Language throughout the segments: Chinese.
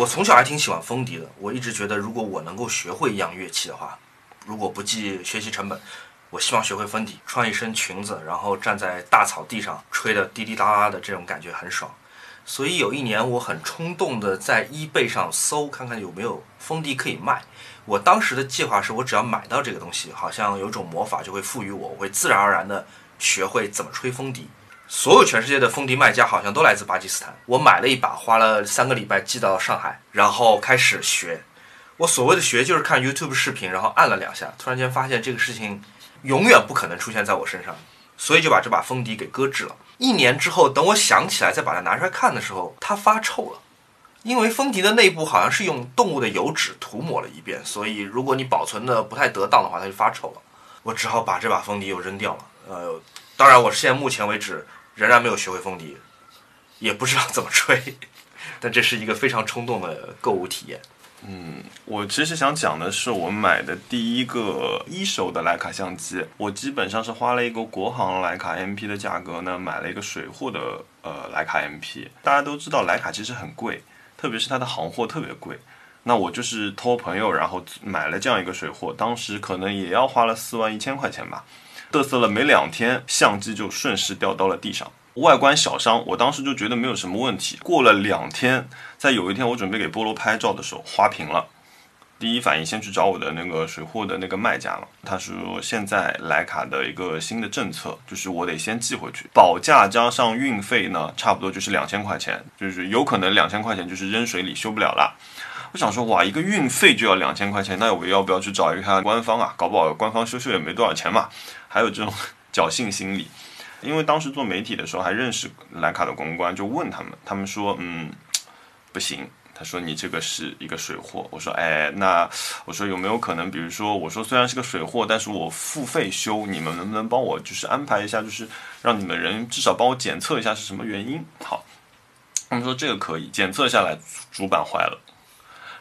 我从小还挺喜欢风笛的，我一直觉得如果我能够学会一样乐器的话，如果不计学习成本，我希望学会风笛，穿一身裙子，然后站在大草地上吹的滴滴答答的，这种感觉很爽。所以有一年我很冲动的在 eBay 上搜，看看有没有风笛可以卖。我当时的计划是我只要买到这个东西，好像有种魔法就会赋予我，我会自然而然的学会怎么吹风笛。所有全世界的风笛卖家好像都来自巴基斯坦。我买了一把，花了三个礼拜寄到上海，然后开始学。我所谓的学就是看 YouTube 视频，然后按了两下，突然间发现这个事情永远不可能出现在我身上，所以就把这把风笛给搁置了。一年之后，等我想起来再把它拿出来看的时候，它发臭了。因为风笛的内部好像是用动物的油脂涂抹了一遍，所以如果你保存的不太得当的话，它就发臭了。我只好把这把风笛又扔掉了。呃，当然，我现在目前为止仍然没有学会风笛，也不知道怎么吹。但这是一个非常冲动的购物体验。嗯，我其实想讲的是，我买的第一个一手的徕卡相机，我基本上是花了一个国行徕卡 MP 的价格呢，买了一个水货的呃徕卡 MP。大家都知道徕卡其实很贵。特别是它的行货特别贵，那我就是托朋友，然后买了这样一个水货，当时可能也要花了四万一千块钱吧。嘚瑟了没两天，相机就顺势掉到了地上，外观小伤，我当时就觉得没有什么问题。过了两天，在有一天我准备给菠萝拍照的时候，花屏了。第一反应先去找我的那个水货的那个卖家了，他说现在徕卡的一个新的政策就是我得先寄回去，保价加上运费呢，差不多就是两千块钱，就是有可能两千块钱就是扔水里修不了了。我想说哇，一个运费就要两千块钱，那我要不要去找一看官方啊？搞不好官方修修也没多少钱嘛。还有这种 侥幸心理，因为当时做媒体的时候还认识徕卡的公关，就问他们，他们说嗯不行。他说你这个是一个水货，我说哎，那我说有没有可能，比如说我说虽然是个水货，但是我付费修，你们能不能帮我就是安排一下，就是让你们人至少帮我检测一下是什么原因？好，他们说这个可以检测下来，主板坏了，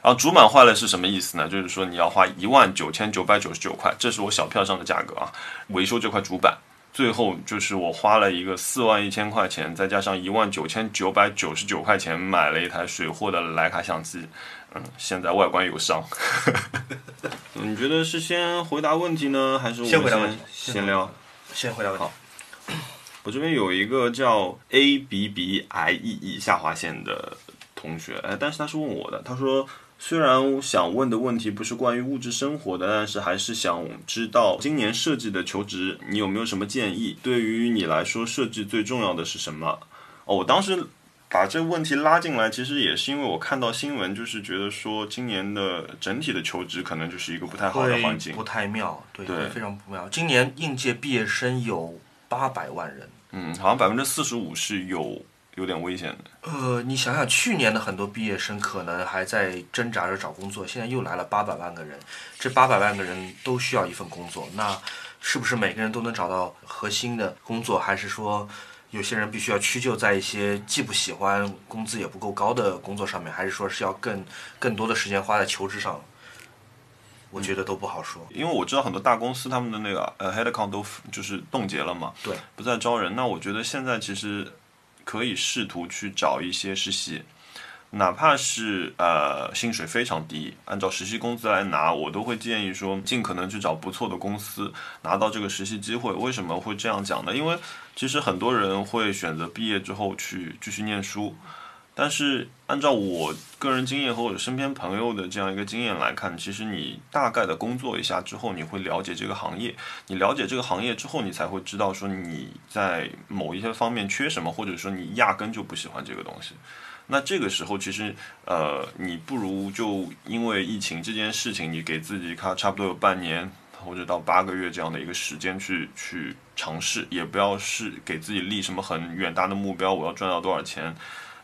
然后主板坏了是什么意思呢？就是说你要花一万九千九百九十九块，这是我小票上的价格啊，维修这块主板。最后就是我花了一个四万一千块钱，再加上一万九千九百九十九块钱买了一台水货的徕卡相机，嗯，现在外观有伤。你觉得是先回答问题呢，还是我先回答问题？先聊，先回答问题。我这边有一个叫 A B B I E E 下划线的同学，哎，但是他是问我的，他说。虽然我想问的问题不是关于物质生活的，但是还是想知道今年设计的求职，你有没有什么建议？对于你来说，设计最重要的是什么？哦，我当时把这个问题拉进来，其实也是因为我看到新闻，就是觉得说今年的整体的求职可能就是一个不太好的环境，不太妙，对，非常不妙。今年应届毕业生有八百万人，嗯，好像百分之四十五是有。有点危险的。呃，你想想，去年的很多毕业生可能还在挣扎着找工作，现在又来了八百万个人，这八百万个人都需要一份工作，那是不是每个人都能找到核心的工作，还是说有些人必须要屈就在一些既不喜欢、工资也不够高的工作上面，还是说是要更更多的时间花在求职上？我觉得都不好说，因为我知道很多大公司他们的那个呃 headcount 都就是冻结了嘛，对，不再招人。那我觉得现在其实。可以试图去找一些实习，哪怕是呃薪水非常低，按照实习工资来拿，我都会建议说尽可能去找不错的公司，拿到这个实习机会。为什么会这样讲呢？因为其实很多人会选择毕业之后去继续念书。但是按照我个人经验和我身边朋友的这样一个经验来看，其实你大概的工作一下之后，你会了解这个行业。你了解这个行业之后，你才会知道说你在某一些方面缺什么，或者说你压根就不喜欢这个东西。那这个时候，其实呃，你不如就因为疫情这件事情，你给自己看差不多有半年或者到八个月这样的一个时间去去尝试，也不要是给自己立什么很远大的目标，我要赚到多少钱。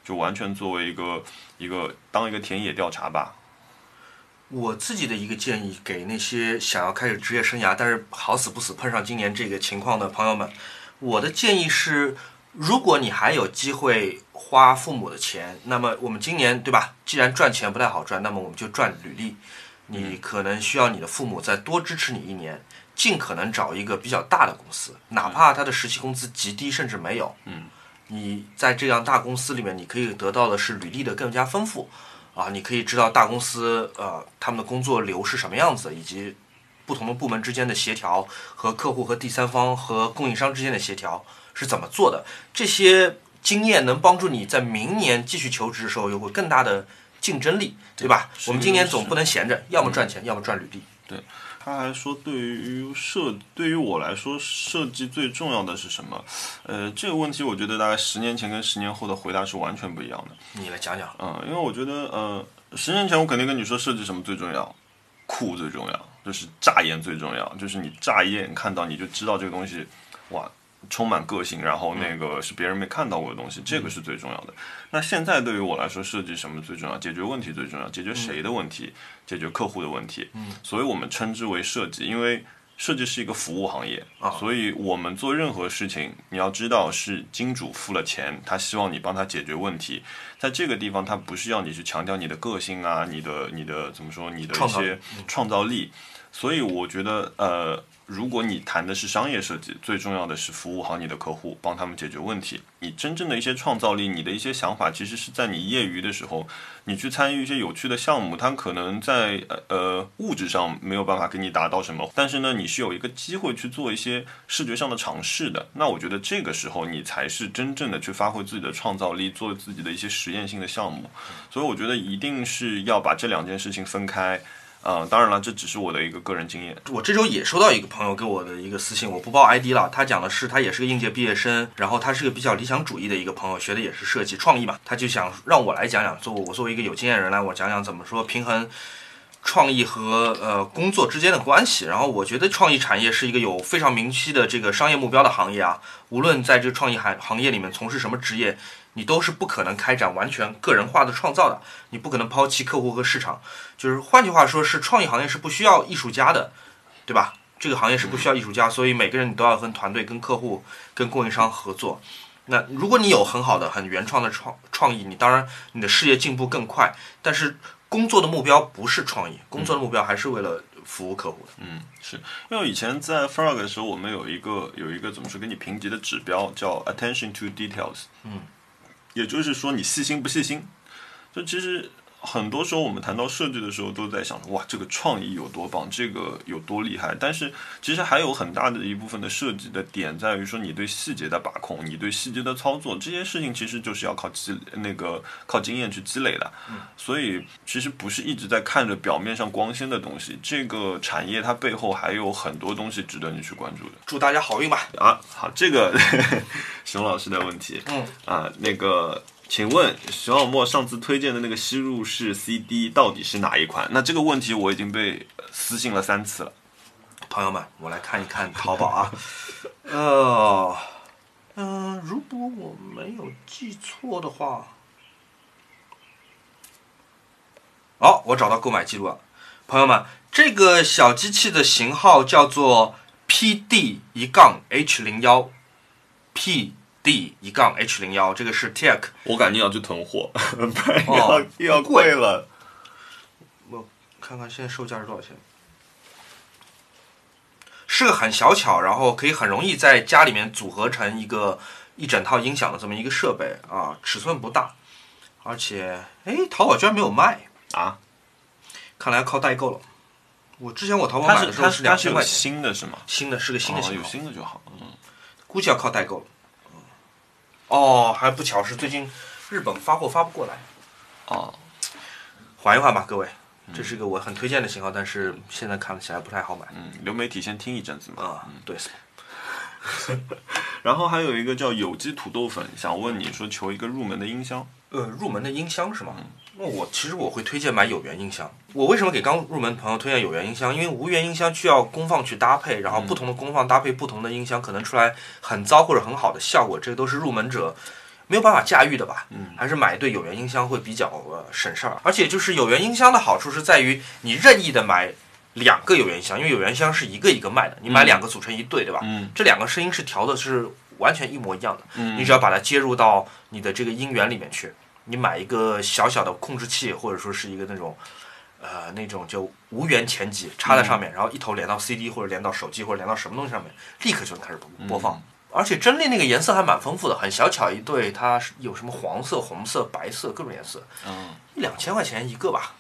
就完全作为一个一个当一个田野调查吧。我自己的一个建议，给那些想要开始职业生涯，但是好死不死碰上今年这个情况的朋友们，我的建议是：如果你还有机会花父母的钱，那么我们今年对吧？既然赚钱不太好赚，那么我们就赚履历。你可能需要你的父母再多支持你一年，尽可能找一个比较大的公司，哪怕他的实习工资极低，甚至没有。嗯。你在这样大公司里面，你可以得到的是履历的更加丰富，啊，你可以知道大公司呃他们的工作流是什么样子，以及不同的部门之间的协调和客户和第三方和供应商之间的协调是怎么做的。这些经验能帮助你在明年继续求职的时候有个更大的竞争力，对吧？我们今年总不能闲着，要么赚钱，要么赚履历。他还说，对于设，对于我来说，设计最重要的是什么？呃，这个问题我觉得大概十年前跟十年后的回答是完全不一样的。你来讲讲。嗯，因为我觉得，呃，十年前我肯定跟你说设计什么最重要，酷最重要，就是乍眼最重要，就是你乍一眼看到你就知道这个东西，哇，充满个性，然后那个是别人没看到过的东西，这个是最重要的。那现在对于我来说，设计什么最重要？解决问题最重要，解决谁的问题？解决客户的问题。嗯，所以我们称之为设计，因为。设计是一个服务行业啊所以我们做任何事情，你要知道是金主付了钱，他希望你帮他解决问题。在这个地方，它不是要你去强调你的个性啊，你的你的怎么说，你的一些创造力。所以我觉得，呃，如果你谈的是商业设计，最重要的是服务好你的客户，帮他们解决问题。你真正的一些创造力，你的一些想法，其实是在你业余的时候，你去参与一些有趣的项目，它可能在呃呃物质上没有办法给你达到什么，但是呢，你是有一个机会去做一些视觉上的尝试的。那我觉得这个时候你才是真正的去发挥自己的创造力，做自己的一些实验验性的项目。所以我觉得一定是要把这两件事情分开。啊、当然了，这只是我的一个个人经验。我这周也收到一个朋友给我的一个私信，我不报 ID 了。他讲的是他也是个应届毕业生，然后他是个比较理想主义的一个朋友，学的也是设计创意嘛。他就想让我来讲讲，作我作为一个有经验人来，我讲讲怎么说平衡创意和呃工作之间的关系。然后我觉得创意产业是一个有非常明晰的这个商业目标的行业啊，无论在这个创意行行业里面从事什么职业，你都是不可能开展完全个人化的创造的，你不可能抛弃客户和市场。就是换句话说，是创意行业是不需要艺术家的，对吧？这个行业是不需要艺术家，所以每个人你都要跟团队、跟客户、跟供应商合作。那如果你有很好的、很原创的创创意，你当然你的事业进步更快。但是工作的目标不是创意，工作的目标还是为了服务客户的。嗯，是因为以前在 Frog 的时候，我们有一个有一个怎么说给你评级的指标叫 attention to details，嗯，也就是说你细心不细心。就其实很多时候我们谈到设计的时候，都在想哇，这个创意有多棒，这个有多厉害。但是其实还有很大的一部分的设计的点在于说你对细节的把控，你对细节的操作，这些事情其实就是要靠积那个靠经验去积累的。所以其实不是一直在看着表面上光鲜的东西，这个产业它背后还有很多东西值得你去关注的。祝大家好运吧！啊，好，这个 熊老师的问题，嗯啊，那个，请问熊小莫上次推荐的那个吸入式 CD 到底是哪一款？那这个问题我已经被私信了三次了。朋友们，我来看一看淘宝啊。呃，嗯、如果我没有记错的话，哦，我找到购买记录了。朋友们，这个小机器的型号叫做 PD 一杠 H 零幺，PD 一杠 H 零幺，这个是 TEC 我感觉要去囤货，不然哦又要贵了。我看看现在售价是多少钱。是个很小巧，然后可以很容易在家里面组合成一个一整套音响的这么一个设备啊，尺寸不大，而且哎，淘宝居然没有卖啊！看来要靠代购了。我之前我淘宝买的时候是两千块钱，新的是吗？新的是个新的哦有型号，新的就好。嗯，估计要靠代购了。哦，还不巧是最近日本发货发不过来，哦，缓一缓吧，各位。这是一个我很推荐的型号，但是现在看起来不太好买嗯，流媒体先听一阵子嘛。啊。对，然后还有一个叫有机土豆粉，想问你说求一个入门的音箱。呃，入门的音箱是吗？那我其实我会推荐买有源音箱。我为什么给刚入门朋友推荐有源音箱？因为无源音箱需要功放去搭配，然后不同的功放搭配不同的音箱，可能出来很糟或者很好的效果，这个都是入门者没有办法驾驭的吧？嗯，还是买一对有源音箱会比较呃省事儿。而且就是有源音箱的好处是在于你任意的买两个有源音箱，因为有源音箱是一个一个卖的，你买两个组成一对，对吧？嗯这两个声音是调的是完全一模一样的。嗯你只要把它接入到你的这个音源里面去，你买一个小小的控制器，或者说是一个那种，呃，那种就无源前级插在上面，然后一头连到 CD 或者连到手机或者连到什么东西上面，立刻就能开始播播放。而且真力那个颜色还蛮丰富的，很小巧一对，它是有什么黄色、红色、白色各种颜色，嗯一两千块钱一个吧。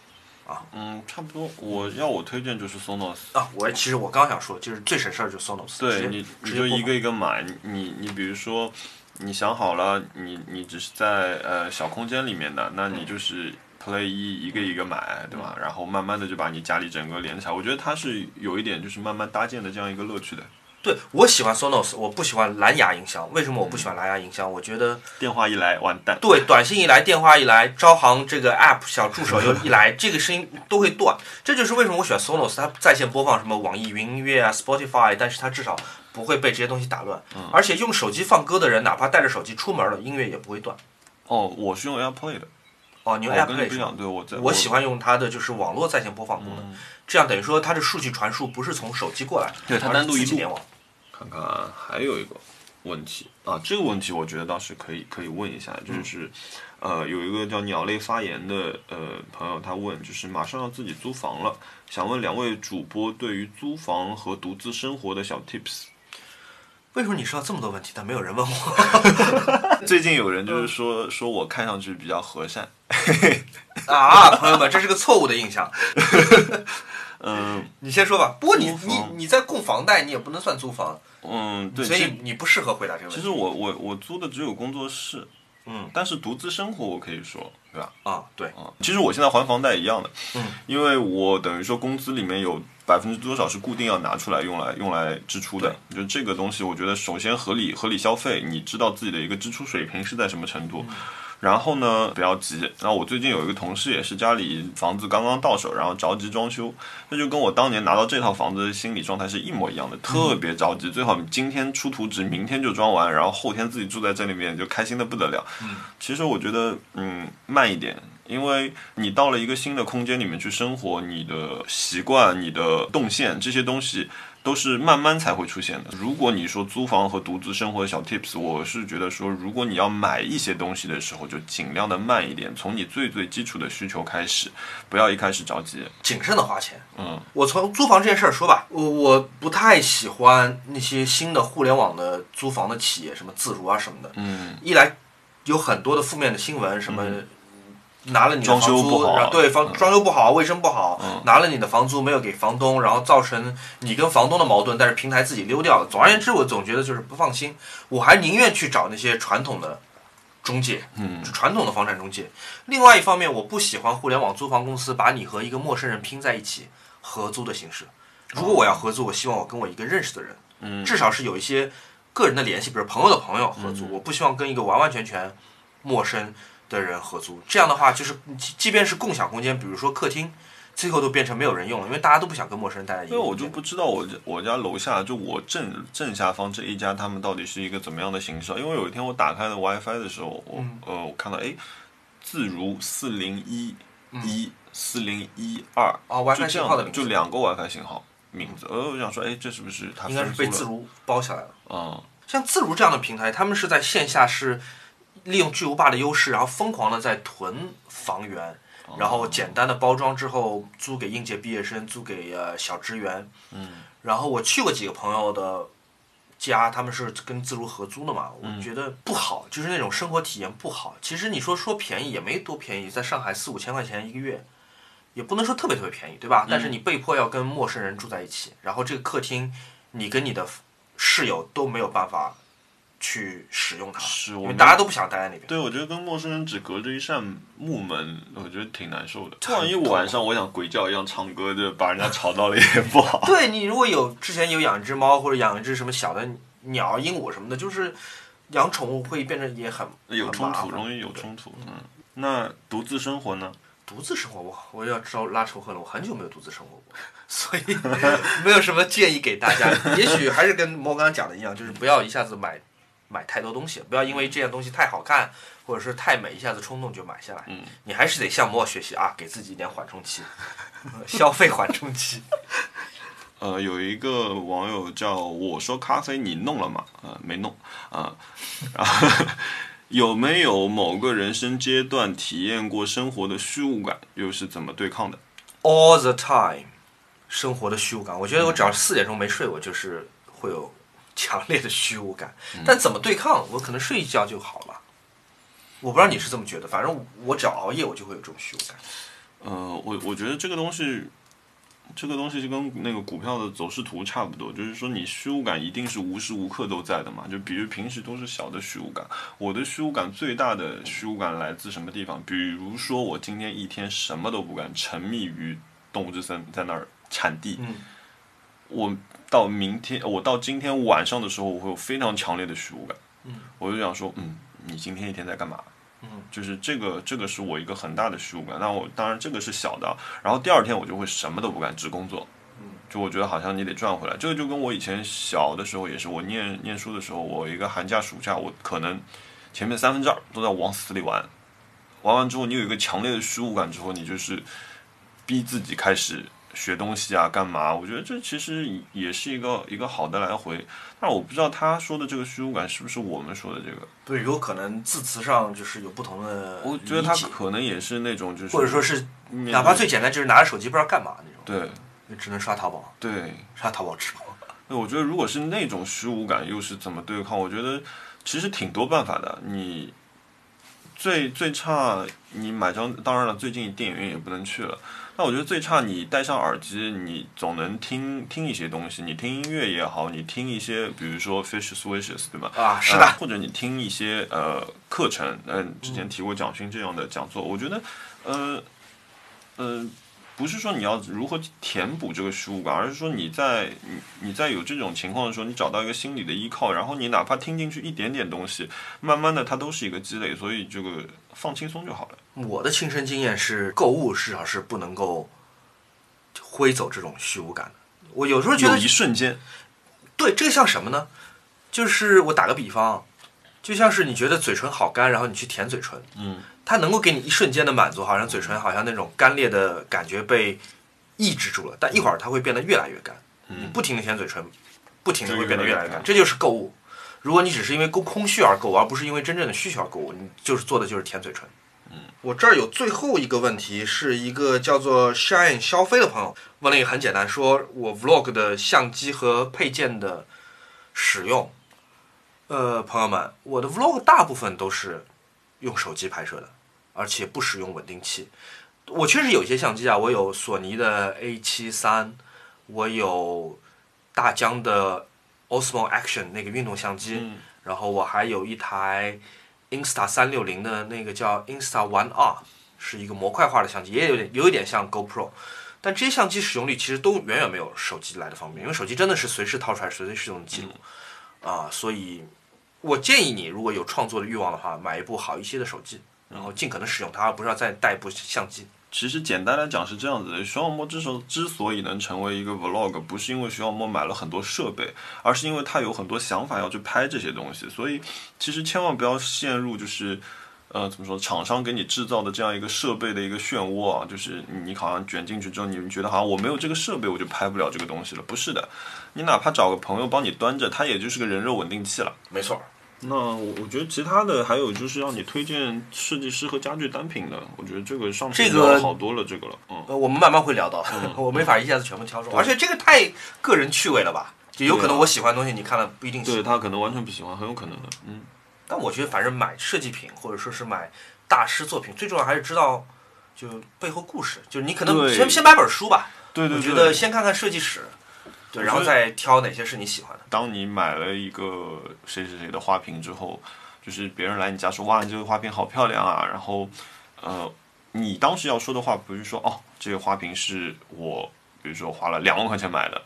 嗯，差不多。我要我推荐就是 Sonos。啊，我其实我刚想说，就是最省事儿就是 Sonos，对你，你就一个一个买。你你比如说，你想好了，你你只是在呃小空间里面的，那你就是。Play 一一个一个买，对吧？然后慢慢的就把你家里整个连起来。我觉得它是有一点就是慢慢搭建的这样一个乐趣的。对我喜欢 Sonos，我不喜欢蓝牙音箱。为什么我不喜欢蓝牙音箱？我觉得电话一来完蛋。对短信一来，电话一来，招行这个 app 小助手又一来，这个声音都会断。这就是为什么我喜欢 Sonos，它在线播放什么网易云音乐啊、Spotify，但是它至少不会被这些东西打乱。而且用手机放歌的人，哪怕带着手机出门了，音乐也不会断。哦，我是用 AirPlay 的。哦，你用 AirPlay 是吧不一样，对我在我喜欢用它的就是网络在线播放功能，这样等于说它的数据传输不是从手机过来，对它单独一联网。看看还有一个问题啊，这个问题我觉得倒是可以可以问一下，就是，呃，有一个叫鸟类发言的呃朋友，他问，就是马上要自己租房了，想问两位主播对于租房和独自生活的小 tips。为什么你知道这么多问题，但没有人问我 最近有人就是说说我看上去比较和善，啊？朋友们，这是个错误的印象。嗯你先说吧。不过你你你在供房贷，你也不能算租房，嗯，对，所以你不适合回答这个问题。其实我我我租的只有工作室，嗯但是独自生活我可以说，对吧？啊，对，啊，其实我现在还房贷一样的，嗯，因为我等于说工资里面有百分之多少是固定要拿出来用来用来支出的，就这个东西，我觉得首先合理合理消费，你知道自己的一个支出水平是在什么程度。然后呢，不要急。那我最近有一个同事也是家里房子刚刚到手，然后着急装修，那就跟我当年拿到这套房子的心理状态是一模一样的，特别着急，最好今天出图纸，明天就装完，然后后天自己住在这里面就开心的不得了。其实我觉得，嗯，慢一点，因为你到了一个新的空间里面去生活，你的习惯、你的动线这些东西都是慢慢才会出现的。如果你说租房和独自生活的小 tips，我是觉得说，如果你要买一些东西的时候，就尽量的慢一点，从你最最基础的需求开始，不要一开始着急。谨慎的花钱。嗯我从租房这件事儿说吧，我我不太喜欢那些新的互联网的租房的企业，什么自如啊什么的。嗯一来有很多的负面的新闻，什么拿了你的装房租，修不好然后对房嗯装修不好，卫生不好，嗯拿了你的房租没有给房东，然后造成你跟房东的矛盾，但是平台自己溜掉了。总而言之，我总觉得就是不放心，我还宁愿去找那些传统的中介，嗯就传统的房产中介。另外一方面，我不喜欢互联网租房公司把你和一个陌生人拼在一起合租的形式。如果我要合租，我希望我跟我一个认识的人，嗯至少是有一些个人的联系，比如朋友的朋友合租。我不希望跟一个完完全全陌生的人合租。这样的话，就是即即便是共享空间，比如说客厅，最后都变成没有人用了，因为大家都不想跟陌生人待在一起因为我。就不知道我家我家楼下就我正正下方这一家他们到底是一个怎么样的形式啊？因为有一天我打开了 WiFi 的时候，我、嗯呃我看到哎，自如四零一一四零一二啊就，WiFi 信号的就两个 WiFi 信号名字，呃，我想说哎，这是不是他应该是被自如包下来了。嗯？像自如这样的平台，他们是在线下是利用巨无霸的优势，然后疯狂的在囤房源，然后简单的包装之后租给应届毕业生，租给呃小职员。嗯然后我去过几个朋友的家，他们是跟自如合租的嘛，我觉得不好，就是那种生活体验不好。其实你说说便宜也没多便宜，在上海四五千块钱一个月，也不能说特别特别便宜，对吧？但是你被迫要跟陌生人住在一起，然后这个客厅你跟你的室友都没有办法去使用它，因为是我们大家都不想待在那边。对，我觉得跟陌生人只隔着一扇木门，我觉得挺难受的。很万一晚上我想鬼叫一样唱歌，就把人家吵到了也不好。对你如果有之前有养一只猫或者养一只什么小的鸟、鹦鹉什么的，就是养宠物会变成也很有冲突，容易有冲突。嗯，那独自生活呢？独自生活，我我要招拉仇恨了，我很久没有独自生活过，所以 没有什么建议给大家。也许还是跟猫刚刚讲的一样，就是不要一下子买买太多东西，不要因为这件东西太好看或者是太美，一下子冲动就买下来。嗯，你还是得向莫学习啊，给自己一点缓冲期，消费缓冲期。呃，有一个网友叫我说咖啡你弄了吗？呃，没弄 啊。然后有没有某个人生阶段体验过生活的虚无感，又是怎么对抗的？All the time，生活的虚无感，我觉得我只要四点钟没睡，我就是会有强烈的虚无感。但怎么对抗？我可能睡一觉就好了。我不知道你是这么觉得，反正我只要熬夜，我就会有这种虚无感。呃，我我觉得这个东西，这个东西就跟那个股票的走势图差不多，就是说你虚无感一定是无时无刻都在的嘛。就比如平时都是小的虚无感，我的虚无感最大的虚无感来自什么地方？比如说我今天一天什么都不干，沉迷于动物之森在那儿产地，嗯我到明天，我到今天晚上的时候，我会有非常强烈的虚无感。嗯，我就想说，嗯，你今天一天在干嘛？嗯，就是这个，这个是我一个很大的虚无感。那我当然这个是小的，然后第二天我就会什么都不干，只工作。嗯，就我觉得好像你得赚回来。这个就跟我以前小的时候也是，我念念书的时候，我一个寒假暑假，我可能前面三分之二都在往死里玩，玩完之后你有一个强烈的虚无感之后，你就是逼自己开始学东西啊，干嘛？我觉得这其实也是一个一个好的来回。但我不知道他说的这个虚无感是不是我们说的这个。对，有可能字词上就是有不同的我觉得他可能也是那种就是，或者说是哪怕最简单，就是拿着手机不知道干嘛那种，对就只能刷淘宝，对。刷淘宝直播。那我觉得，如果是那种虚无感，又是怎么对抗？我觉得其实挺多办法的。你最最差，你买张，当然了，最近电影院也不能去了。那我觉得最差，你戴上耳机，你总能听听一些东西。你听音乐也好，你听一些，比如说 Fish Swishes，对吧？啊，是的，呃或者你听一些呃课程，嗯、之前提过蒋勋这样的讲座，我觉得，呃，呃，不是说你要如何填补这个虚无感，而是说你在你你在有这种情况的时候，你找到一个心理的依靠，然后你哪怕听进去一点点东西，慢慢的它都是一个积累，所以这个放轻松就好了。我的亲身经验是，购物至少是不能够挥走这种虚无感的。我有时候觉得一瞬间，对，这个像什么呢？就是我打个比方，就像是你觉得嘴唇好干，然后你去舔嘴唇，嗯，它能够给你一瞬间的满足，好像嘴唇好像那种干裂的感觉被抑制住了，但一会儿它会变得越来越干。你不停的舔嘴唇，不停的会变得越来越干，这就是购物。如果你只是因为空空虚而购物，而不是因为真正的需求而购物，你就是做的就是舔嘴唇。嗯，我这儿有最后一个问题，是一个叫做 Shine 消费的朋友问了一个很简单，说我 Vlog 的相机和配件的使用。呃，朋友们，我的 Vlog 大部分都是用手机拍摄的，而且不使用稳定器。我确实有一些相机啊，我有索尼的 A 7三，我有大疆的 Osmo Action 那个运动相机，嗯。然后我还有一台 Insta 三六零的那个叫 Insta One R，是一个模块化的相机，也有点有一点像 GoPro，但这些相机使用率其实都远远没有手机来的方便，因为手机真的是随时掏出来，随时就能记录啊、所以我建议你如果有创作的欲望的话，买一部好一些的手机，然后尽可能使用它，而不是要再带一部相机。其实简单来讲是这样子的，徐小莫之所之所以能成为一个 vlog，不是因为徐小莫买了很多设备，而是因为他有很多想法要去拍这些东西。所以其实千万不要陷入就是，呃，怎么说，厂商给你制造的这样一个设备的一个漩涡啊，就是你好像卷进去之后，你觉得好像我没有这个设备我就拍不了这个东西了，不是的，你哪怕找个朋友帮你端着，它也就是个人肉稳定器了。没错，那我我觉得其他的还有就是让你推荐设计师和家具单品的，我觉得这个上次这个好多了，这个了，嗯。呃，我们慢慢会聊到，我没法一下子全部挑中，而且这个太个人趣味了吧？就有可能我喜欢的东西，你看了不一定喜欢。对他可能完全不喜欢，很有可能的。嗯，但我觉得，反正买设计品或者说是买大师作品，最重要还是知道就背后故事。就是你可能先先买本书吧，对对对。我觉得先看看设计史，对，然后再挑哪些是你喜欢的。当你买了一个谁谁谁的花瓶之后，就是别人来你家说哇，你这个花瓶好漂亮啊，然后呃，你当时要说的话不是说哦，这个花瓶是我比如说花了两万块钱买的。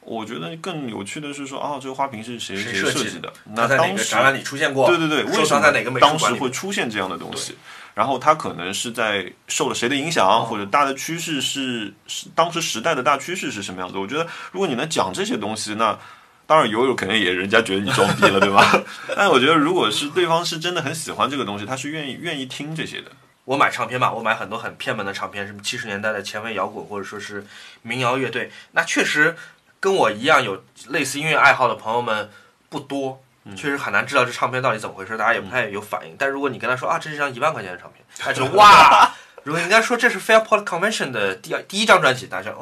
我觉得更有趣的是说，哦，这个花瓶是谁谁谁设计的？那在哪当时个展览里出现过？对对对，为收什么在哪个当时会？出现这样的东西？然后它可能是在受了谁的影响，或者大的趋势是是当时时代的大趋势是什么样子？我觉得如果你能讲这些东西，那当然有有可能也人家觉得你装逼了，对吧？但我觉得如果是对方是真的很喜欢这个东西，他是愿意愿意听这些的。我买唱片嘛，我买很多很偏门的唱片，什么七十年代的前卫摇滚或者说是民谣乐队，那确实跟我一样有类似音乐爱好的朋友们不多，确实很难知道这唱片到底怎么回事，大家也不太有反应。但如果你跟他说啊，这是张一万块钱的唱片，他就哇；如果你跟他说这是 Fairport Convention 的第二第一张专辑，大家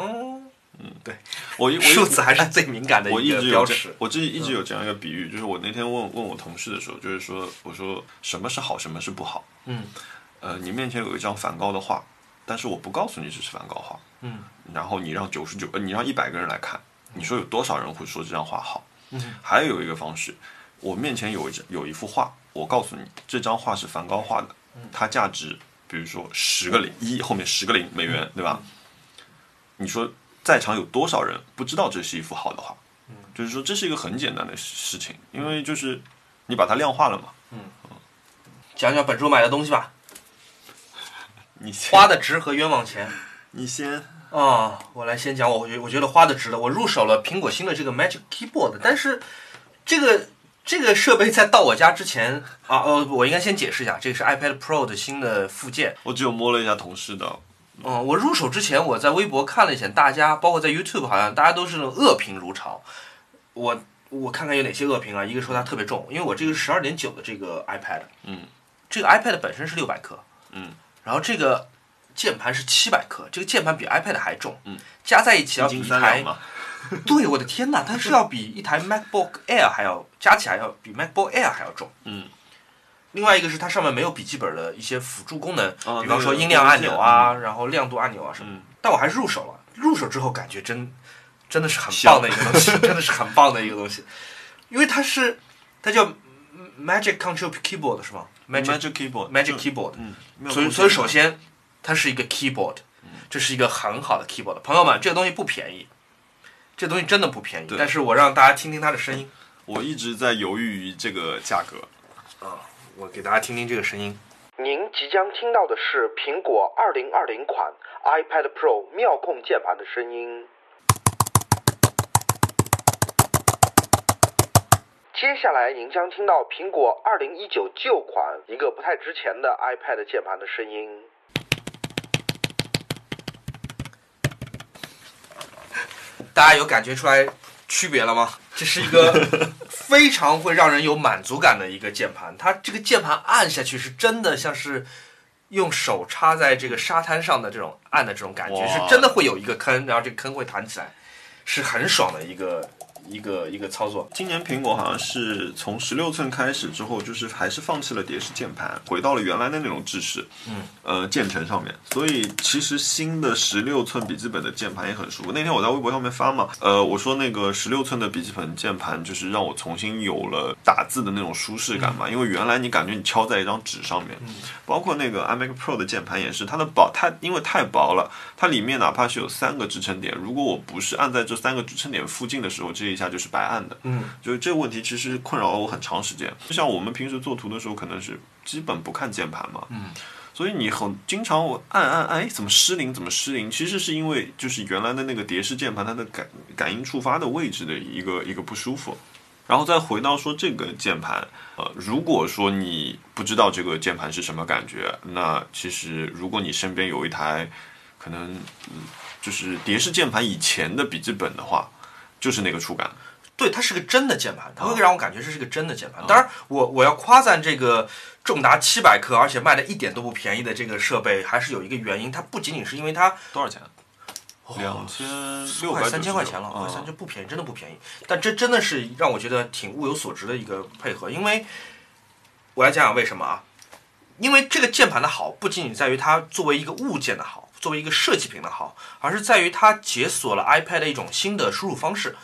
嗯，对，我一我数字还是最敏感的我一一个标识。我这一直有这样一个比喻，就是我那天问问我同事的时候，就是说，我说什么是好，什么是不好？嗯，呃，你面前有一张梵高的画，但是我不告诉你这是梵高画，嗯，然后你让九十九，呃，你让一百个人来看，你说有多少人会说这张画好？嗯，还有一个方式，我面前有一张有一幅画，我告诉你这张画是梵高画的，它价值比如说十个零一后面十个零美元，对吧？你说在场有多少人不知道这是一幅好的画？就是说这是一个很简单的事情，因为就是你把它量化了嘛。嗯讲讲本周买的东西吧，你先，花的值和冤枉钱。你先，啊、我来先讲我，我觉我觉得花的值的。我入手了苹果新的这个 Magic Keyboard，但是这个这个设备在到我家之前啊，呃，我应该先解释一下，这个是 iPad Pro 的新的附件。我只有摸了一下同事的，嗯，我入手之前，我在微博看了一下，大家包括在 YouTube，好像大家都是那种恶评如潮。我我看看有哪些恶评啊？一个说它特别重，因为我这个是十二点九的这个 iPad，嗯，这个 iPad 本身是六百克，嗯，然后这个键盘是七百克，这个键盘比 iPad 还重，嗯，加在一起要一比一台。对，我的天哪，它是要比一台 MacBook Air 还要加起来要比 MacBook Air 还要重。嗯，另外一个是它上面没有笔记本的一些辅助功能，哦比方说音量按钮啊，然后亮度按钮啊什么。嗯但我还是入手了，入手之后感觉真真的是很棒的一个东西，真的是很棒的一个东西，因为它是它叫 Magic Control Keyboard 是吗？Magic Magic Keyboard Magic Keyboard，嗯，所以所以首先它是一个 keyboard，这是一个很好的 keyboard。朋友们，这个东西不便宜，这东西真的不便宜。但是我让大家听听它的声音我一直在犹豫于这个价格。啊，我给大家听听这个声音。您即将听到的是苹果2020款 iPad Pro 妙控键盘的声音。接下来您将听到苹果2019旧款一个不太值钱的 iPad 键盘的声音。大家有感觉出来区别了吗？这是一个 非常会让人有满足感的一个键盘，它这个键盘按下去是真的像是用手插在这个沙滩上的这种按的这种感觉，是真的会有一个坑，然后这个坑会弹起来，是很爽的一个一个一个操作。今年苹果好像是从十六寸开始之后，就是还是放弃了蝶式键盘，回到了原来的那种制式，嗯，呃，键程上面。所以其实新的十六寸笔记本的键盘也很舒服。那天我在微博上面发嘛，呃，我说那个十六寸的笔记本键盘就是让我重新有了打字的那种舒适感嘛，因为原来你感觉你敲在一张纸上面，嗯包括那个 iMac Pro 的键盘也是，它的薄，它因为太薄了，它里面哪怕是有三个支撑点，如果我不是按在这三个支撑点附近的时候，这一下就是白按的。嗯，就是这个问题其实困扰了我很长时间。就像我们平时做图的时候，可能是基本不看键盘嘛，嗯，所以你很经常我按按按，哎，怎么失灵？怎么失灵？其实是因为就是原来的那个蝶式键盘它的感感应触发的位置的一个一个不舒服。然后再回到说这个键盘，呃，如果说你不知道这个键盘是什么感觉，那其实如果你身边有一台可能嗯就是蝶式键盘以前的笔记本的话，就是那个触感。对，它是个真的键盘，它会让我感觉这是个真的键盘。当然，我我要夸赞这个重达七百克，而且卖的一点都不便宜的这个设备，还是有一个原因，它不仅仅是因为它多少钱？两千六百快三千块钱了，快三千不便宜，真的不便宜。但这真的是让我觉得挺物有所值的一个配合，因为我来讲讲为什么啊？因为这个键盘的好，不仅仅在于它作为一个物件的好，作为一个设计品的好，而是在于它解锁了 iPad 的一种新的输入方式。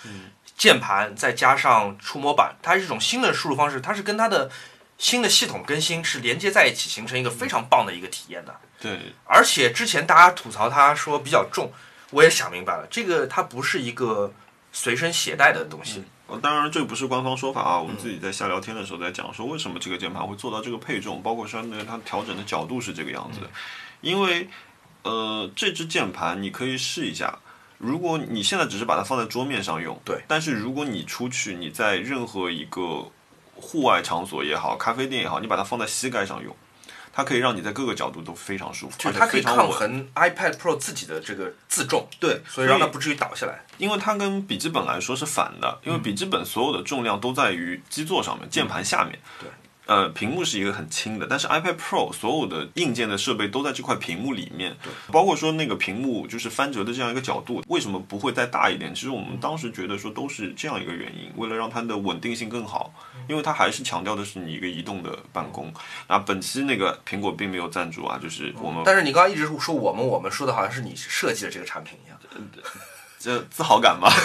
键盘再加上触摸板，它是一种新的输入方式，它是跟它的新的系统更新是连接在一起，形成一个非常棒的一个体验的。对，而且之前大家吐槽它说比较重，我也想明白了，这个它不是一个随身携带的东西。呃，当然这个不是官方说法啊，我们自己在瞎聊天的时候在讲说为什么这个键盘会做到这个配重，包括说那个它调整的角度是这个样子的，因为呃这支键盘你可以试一下。如果你现在只是把它放在桌面上用，对，但是如果你出去，你在任何一个户外场所也好，咖啡店也好，你把它放在膝盖上用，它可以让你在各个角度都非常舒服，就是它可以。抗衡 iPad Pro 自己的这个自重，对，所以让它不至于倒下来。因为它跟笔记本来说是反的，因为笔记本所有的重量都在于基座上面，键盘下面。对，呃，屏幕是一个很轻的，但是 iPad Pro 所有的硬件的设备都在这块屏幕里面，包括说那个屏幕就是翻折的这样一个角度，为什么不会再大一点？其实我们当时觉得说都是这样一个原因，为了让它的稳定性更好，因为它还是强调的是你一个移动的办公。然后本期那个苹果并没有赞助啊，就是我们，但是你刚刚一直说我们，我们说的好像是你设计的这个产品一样，这自豪感嘛。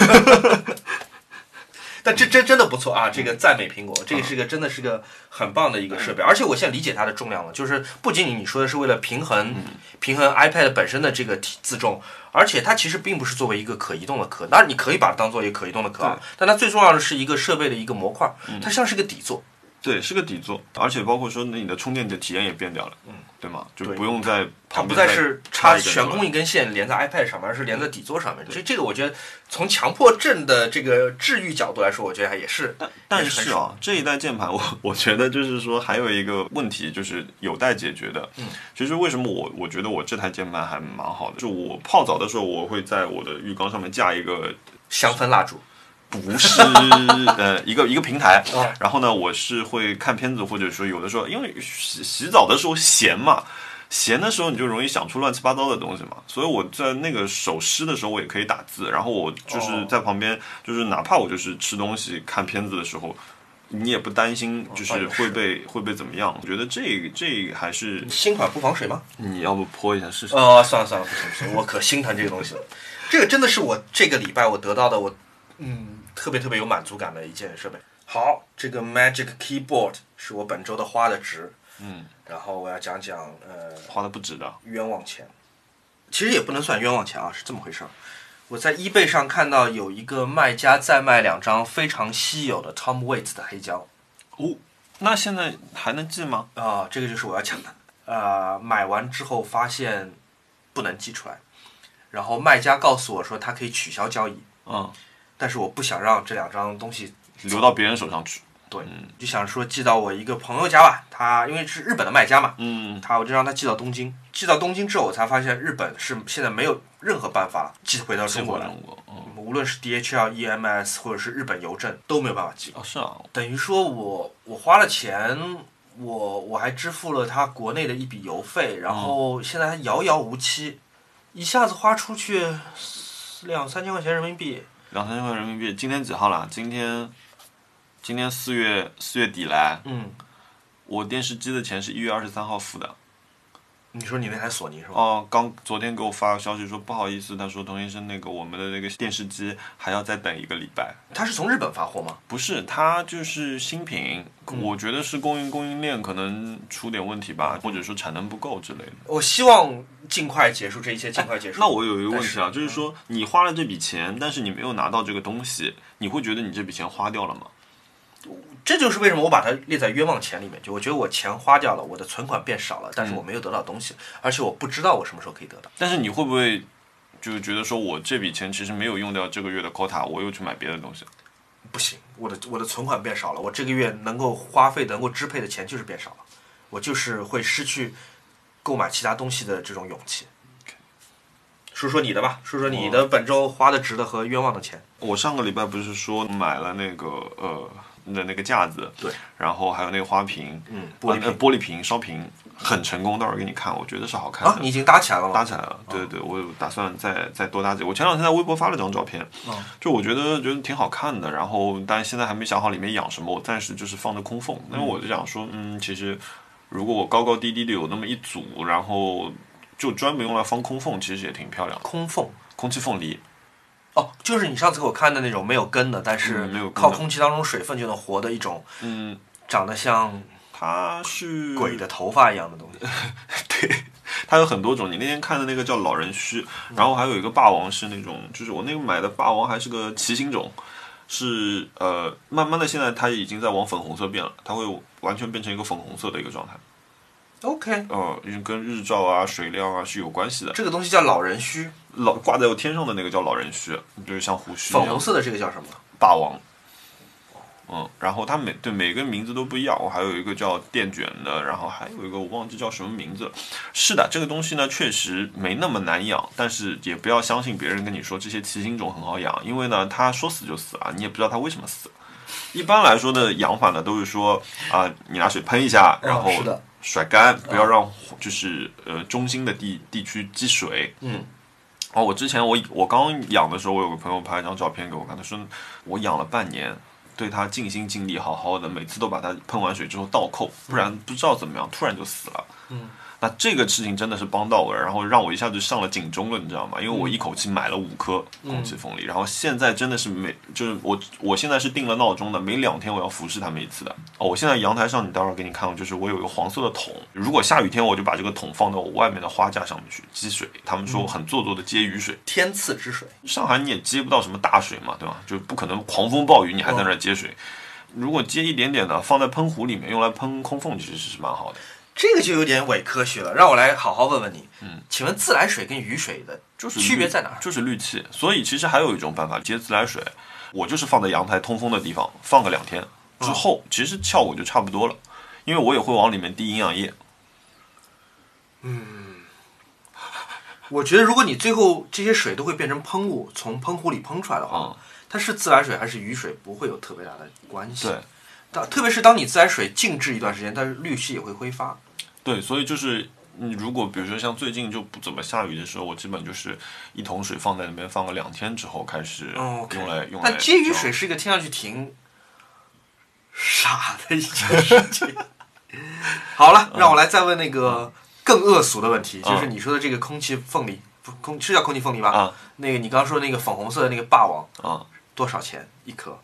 但这真真的不错啊！这个赞美苹果，这个是个真的是个很棒的一个设备，而且我现在理解它的重量了，就是不仅仅你说的是为了平衡平衡 iPad 本身的这个体自重，而且它其实并不是作为一个可移动的壳，当然你可以把它当做一个可移动的壳啊，但它最重要的是一个设备的一个模块，它像是个底座。对，是个底座，而且包括说，那你的充电的体验也变掉了，嗯，对吗？就不用在它不再是插悬空一根线连在 iPad 上面，而是连在底座上面。这这个我觉得从强迫症的这个治愈角度来说，我觉得还也是。但是啊，这一代键盘我我觉得就是说还有一个问题就是有待解决的。嗯，其实为什么我我觉得我这台键盘还蛮好的，就我泡澡的时候我会在我的浴缸上面架一个香氛蜡烛，不是呃一个一个平台哦，然后呢我是会看片子或者说有的时候因为洗洗澡的时候闲嘛。闲的时候你就容易想出乱七八糟的东西嘛，所以我在那个手湿的时候我也可以打字，然后我就是哦在旁边，就是哪怕我就是吃东西看片子的时候，你也不担心就是会被会被怎么样。我觉得这个这个还是新款不防水吗？你要不泼一下试试？哦，算了算了，不行不行，我可心疼这个东西了。这个真的是我这个礼拜我得到的，我嗯特别特别有满足感的一件设备。好，这个 Magic Keyboard 是我本周的花的值，嗯，然后我要讲讲呃花的不值的。冤枉钱，其实也不能算冤枉钱啊，是这么回事儿。我在 eBay 上看到有一个卖家在卖两张非常稀有的 Tom Waits 的黑胶哦，那现在还能寄吗？啊、这个就是我要讲的。呃，买完之后发现不能寄出来，然后卖家告诉我说他可以取消交易，嗯，但是我不想让这两张东西流到别人手上去。对，就想说寄到我一个朋友家吧。他因为是日本的卖家嘛，嗯，他我就让他寄到东京。寄到东京之后，我才发现日本是现在没有任何办法寄回到中国来，嗯，无论是 DHL、EMS 或者是日本邮政都没有办法寄。哦，是啊，等于说我我花了钱，我我还支付了他国内的一笔邮费，然后现在还遥遥无期，一下子花出去两三千块钱人民币。两三千块人民币。今天几号了？今天，今天四月四月底来，嗯，我电视机的钱是一月二十三号付的。你说你那台索尼是吧？哦，刚昨天给我发个消息说不好意思，他说童先生那个我们的那个电视机还要再等一个礼拜。他是从日本发货吗？不是，它就是新品，我觉得是供应供应链可能出点问题吧，或者说产能不够之类的。我希望尽快结束这一切，尽快结束。那我有一个问题啊，但就是说你花了这笔钱，但是你没有拿到这个东西，你会觉得你这笔钱花掉了吗？这就是为什么我把它列在冤枉钱里面。就我觉得我钱花掉了，我的存款变少了，但是我没有得到东西，而且我不知道我什么时候可以得到。但是你会不会就是觉得说我这笔钱其实没有用掉这个月的 quota，我又去买别的东西？不行，我的我的存款变少了，我这个月能够花费、能够支配的钱就是变少了，我就是会失去购买其他东西的这种勇气。说说你的吧，说说你的本周花的值的和冤枉的钱。我上个礼拜不是说买了那个呃的那个架子，对，然后还有那个花瓶，嗯，玻璃玻璃瓶烧瓶很成功，到时候给你看，我觉得是好看的。啊，你已经搭起来了吗？搭起来了，对对对，我有打算再再多搭几个。我前两天在微博发了张照片，嗯就我觉得觉得挺好看的，然后但现在还没想好里面养什么，我暂时就是放着空缝，因为我就想说，嗯，其实如果我高高低低的有那么一组，然后就专门用来放空缝，其实也挺漂亮，空缝。空气凤梨。哦，就是你上次给我看的那种没有根的，但是靠空气当中水分就能活的一种，嗯，长得像它是鬼的头发一样的东西。对，它有很多种。你那天看的那个叫老人须，然后还有一个霸王是那种，就是我那个买的霸王还是个骑行种，是呃，慢慢的现在它已经在往粉红色变了，它会完全变成一个粉红色的一个状态。OK，呃，因为跟日照啊、水量啊是有关系的。这个东西叫老人须，老挂在我天上的那个叫老人须，就是像胡须。粉红色的这个叫什么？霸王。嗯，然后它每对每个名字都不一样，我还有一个叫电卷的，然后还有一个我忘记叫什么名字了。是的，这个东西呢确实没那么难养，但是也不要相信别人跟你说这些奇形种很好养，因为呢它说死就死了，你也不知道它为什么死。一般来说的养法呢，都是说啊、你拿水喷一下，然后甩干，不要让就是呃中心的地地区积水。嗯。哦，我之前我我刚养的时候，我有个朋友拍一张照片给我看，他说我养了半年，对它尽心尽力，好好的，每次都把它喷完水之后倒扣，不然不知道怎么样，突然就死了。嗯。那这个事情真的是帮到我了，然后让我一下就上了警钟了，你知道吗？因为我一口气买了五颗空气凤梨，然后现在真的是每就是我我现在是定了闹钟的，每两天我要服侍它们一次的。哦，我现在阳台上，你待会儿给你看，就是我有一个黄色的桶，如果下雨天我就把这个桶放到我外面的花架上面去积水。他们说我很做作的接雨水，天赐之水。上海你也接不到什么大水嘛，对吧？就不可能狂风暴雨你还在那儿接水。如果接一点点的，放在喷壶里面用来喷空缝，其实是蛮好的。这个就有点伪科学了，让我来好好问问你。嗯，请问自来水跟雨水的就是区别在哪儿？就是氯气。所以其实还有一种办法接自来水，我就是放在阳台通风的地方放个两天之后，其实效果就差不多了，因为我也会往里面滴营养液。嗯我觉得如果你最后这些水都会变成喷雾，从喷壶里喷出来的话，嗯它是自来水还是雨水不会有特别大的关系。对，当特别是当你自来水静置一段时间，它氯气也会挥发。对，所以就是你如果比如说像最近就不怎么下雨的时候，我基本就是一桶水放在那边放个两天之后开始用来用来。那接雨水是一个听上去挺傻的一件事情。好了，让我来再问那个更恶俗的问题，就是你说的这个空气凤梨，不空是叫空气凤梨吧？啊那个你刚刚说的那个粉红色的那个霸王，啊多少钱一颗？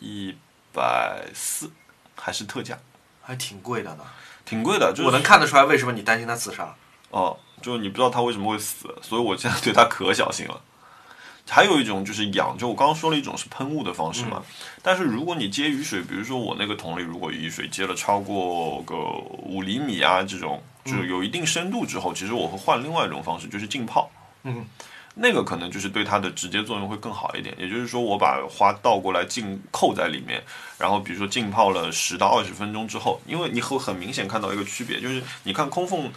一百四还是特价，还挺贵的呢。挺贵的。就是我能看得出来为什么你担心它自杀。哦，就是你不知道它为什么会死，所以我现在对它可小心了。还有一种就是养，就我刚刚说了一种是喷雾的方式嘛，但是如果你接雨水，比如说我那个桶里如果雨水接了超过个五厘米啊这种，就是有一定深度之后，其实我会换另外一种方式，就是浸泡。嗯，那个可能就是对它的直接作用会更好一点。也就是说，我把花倒过来浸扣在里面，然后比如说浸泡了十到二十分钟之后，因为你会很明显看到一个区别，就是你看空缝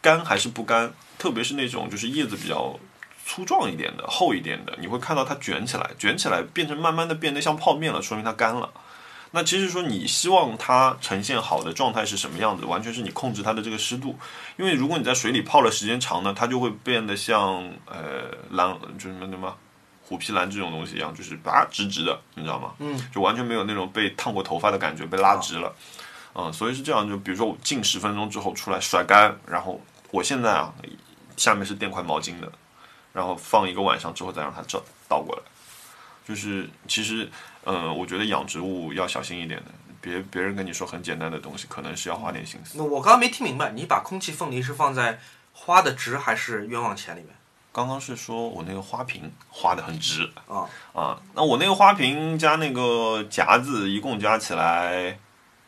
干还是不干，特别是那种就是叶子比较粗壮一点的、厚一点的，你会看到它卷起来，卷起来变成慢慢的变得像泡面了，说明它干了。那其实说你希望它呈现好的状态是什么样子，完全是你控制它的这个湿度。因为如果你在水里泡了时间长呢，它就会变得像呃蓝，就什么什么虎皮兰这种东西一样，就是拔直直的，你知道吗？嗯，就完全没有那种被烫过头发的感觉，被拉直了。嗯，所以是这样，就比如说我浸十分钟之后出来甩干，然后我现在啊下面是垫块毛巾的，然后放一个晚上之后再让它倒倒过来。就是其实，嗯、我觉得养植物要小心一点的，别别人跟你说很简单的东西，可能是要花点心思。那我刚刚没听明白，你把空气凤梨是放在花的值还是冤枉钱里面？刚刚是说我那个花瓶花的很值啊啊，那我那个花瓶加那个夹子一共加起来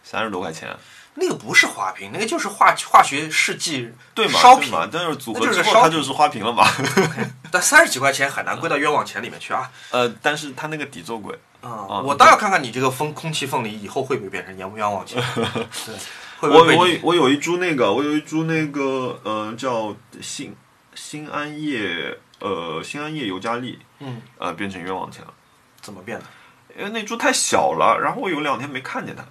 三十多块钱，那个不是花瓶，那个就是化化学试剂对嘛？烧瓶。嘛？但是组合之后它就是花瓶了嘛。但三十几块钱很难归到冤枉钱里面去啊！呃，但是它那个底座贵，啊、我倒要看看你这个风空气凤梨以后会不会变成冤冤枉钱？对，会不我我我有一株那个，我有一株那个，呃，叫新新安叶，呃，新安叶尤加利，嗯，呃，变成冤枉钱了，怎么变的？因为那株太小了，然后我有两天没看见它。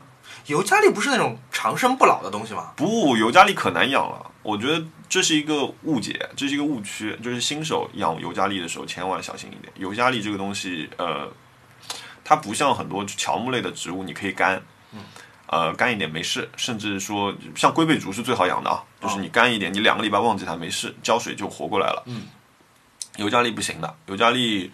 尤加利不是那种长生不老的东西吗？不，尤加利可难养了，我觉得这是一个误解，这是一个误区，就是新手养尤加利的时候千万小心一点。尤加利这个东西，呃，它不像很多乔木类的植物，你可以干，呃，干一点没事，甚至说像龟背竹是最好养的啊，就是你干一点，你两个礼拜忘记它没事，浇水就活过来了。嗯，尤加利不行的，尤加利。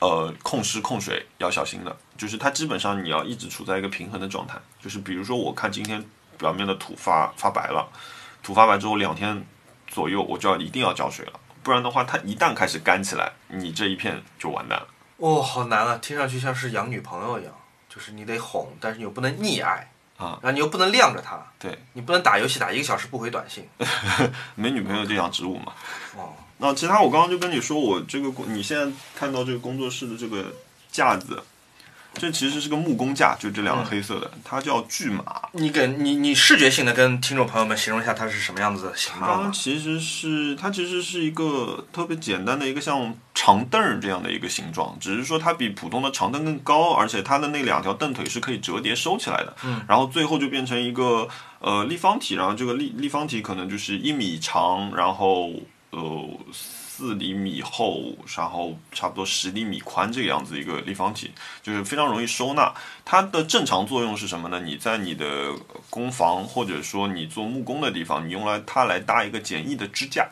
呃，控湿控水要小心的，就是它基本上你要一直处在一个平衡的状态。就是比如说，我看今天表面的土发发白了，土发白之后两天左右，我就要一定要浇水了，不然的话，它一旦开始干起来，你这一片就完蛋了。哦，好难啊！听上去像是养女朋友一样，就是你得哄，但是你又不能溺爱啊，然后你又不能晾着她，对，你不能打游戏打一个小时不回短信。没女朋友就养植物嘛。哦，那其他我刚刚就跟你说，我这个工，你现在看到这个工作室的这个架子，这其实是个木工架，就这两个黑色的，它叫巨马。你给你你视觉性的跟听众朋友们形容一下它是什么样子的形状其实是它其实是一个特别简单的一个像长凳儿这样的一个形状，只是说它比普通的长凳更高，而且它的那两条凳腿是可以折叠收起来的。嗯，然后最后就变成一个呃立方体，然后这个立立方体可能就是一米长，然后呃四厘米厚，然后差不多十厘米宽这个样子一个立方体，就是非常容易收纳。它的正常作用是什么呢？你在你的工房或者说你做木工的地方，你用来它来搭一个简易的支架，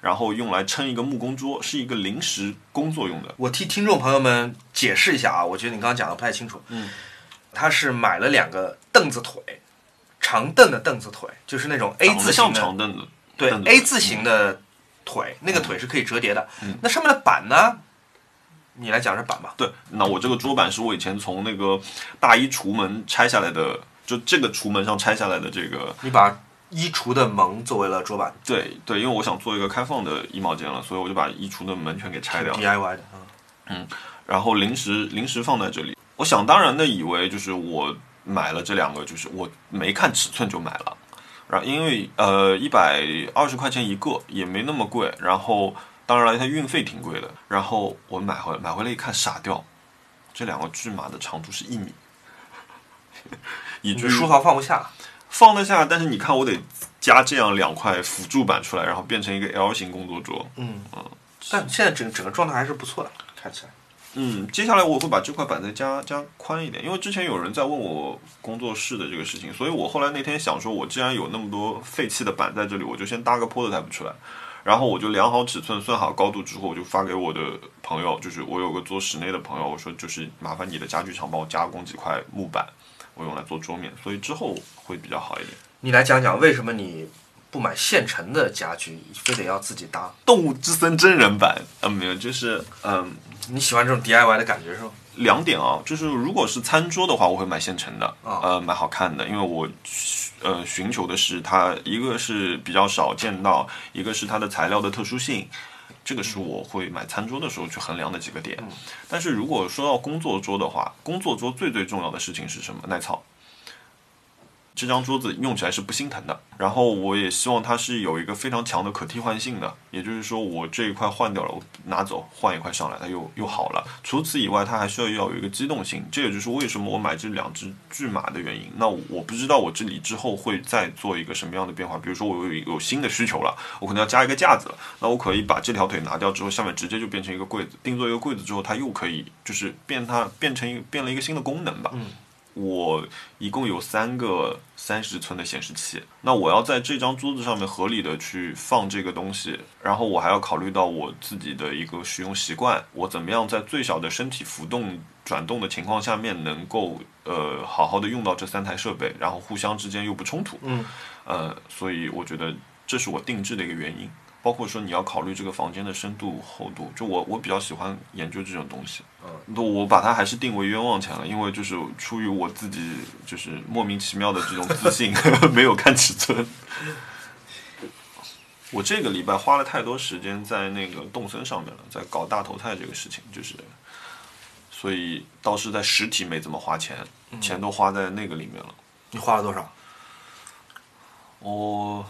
然后用来撑一个木工桌，是一个临时工作用的。我替听众朋友们解释一下啊，我觉得你刚刚讲的不太清楚。嗯，他是买了两个凳子腿，长凳的凳子腿，就是那种 A 字形的，长凳的，对 A 字形的腿，那个腿是可以折叠的。嗯那上面的板呢？你来讲这板吧。对，那我这个桌板是我以前从那个大衣橱门拆下来的，就这个橱门上拆下来的这个。你把衣橱的门作为了桌板对对，因为我想做一个开放的衣帽间了，所以我就把衣橱的门全给拆掉了。，DIY 的。嗯然后临时临时放在这里。我想当然的以为就是我买了这两个，就是我没看尺寸就买了，然后因为呃一百二十块钱一个也没那么贵，然后当然了它运费挺贵的，然后我买回买回来一看傻掉，这两个巨马的长度是一米，以至于书房放不下。放得下，但是你看我得加这样两块辅助板出来，然后变成一个 L 型工作桌。嗯嗯但现在整整个状态还是不错的，看起来。嗯，接下来我会把这块板再加加宽一点，因为之前有人在问我工作室的这个事情，所以我后来那天想说，我既然有那么多废弃的板在这里，我就先搭个 prototype 出来，然后我就量好尺寸、算好高度之后，我就发给我的朋友，就是我有个做室内的朋友，我说就是麻烦你的家具厂帮我加工几块木板，我用来做桌面，所以之后会比较好一点。你来讲讲为什么你不买现成的家具，非得要自己搭？动物之森真人版，嗯、没有，就是嗯。你喜欢这种 DIY 的感觉是吗？两点啊，就是如果是餐桌的话，我会买现成的，啊呃，蛮好看的，因为我呃寻求的是它一个是比较少见到，一个是它的材料的特殊性，这个是我会买餐桌的时候去衡量的几个点。但是如果说到工作桌的话，工作桌最最重要的事情是什么？耐操。这张桌子用起来是不心疼的，然后我也希望它是有一个非常强的可替换性的，也就是说我这一块换掉了，我拿走换一块上来，它又又好了。除此以外，它还需要要有一个机动性，这也就是为什么我买这两只巨马的原因。那我不知道我这里之后会再做一个什么样的变化，比如说我有有新的需求了，我可能要加一个架子了，那我可以把这条腿拿掉之后，下面直接就变成一个柜子，定做一个柜子之后，它又可以就是变它变成一个变了一个新的功能吧。嗯我一共有三个三十寸的显示器，那我要在这张桌子上面合理的去放这个东西，然后我还要考虑到我自己的一个使用习惯，我怎么样在最小的身体浮动转动的情况下面能够呃好好的用到这三台设备，然后互相之间又不冲突，嗯，呃，所以我觉得这是我定制的一个原因。包括说你要考虑这个房间的深度厚度，就我我比较喜欢研究这种东西，那我把它还是定为冤枉钱了，因为就是出于我自己就是莫名其妙的这种自信，没有看尺寸。我这个礼拜花了太多时间在那个动森上面了，在搞大头菜这个事情，就是，所以倒是在实体没怎么花钱，钱都花在那个里面了。你花了多少？我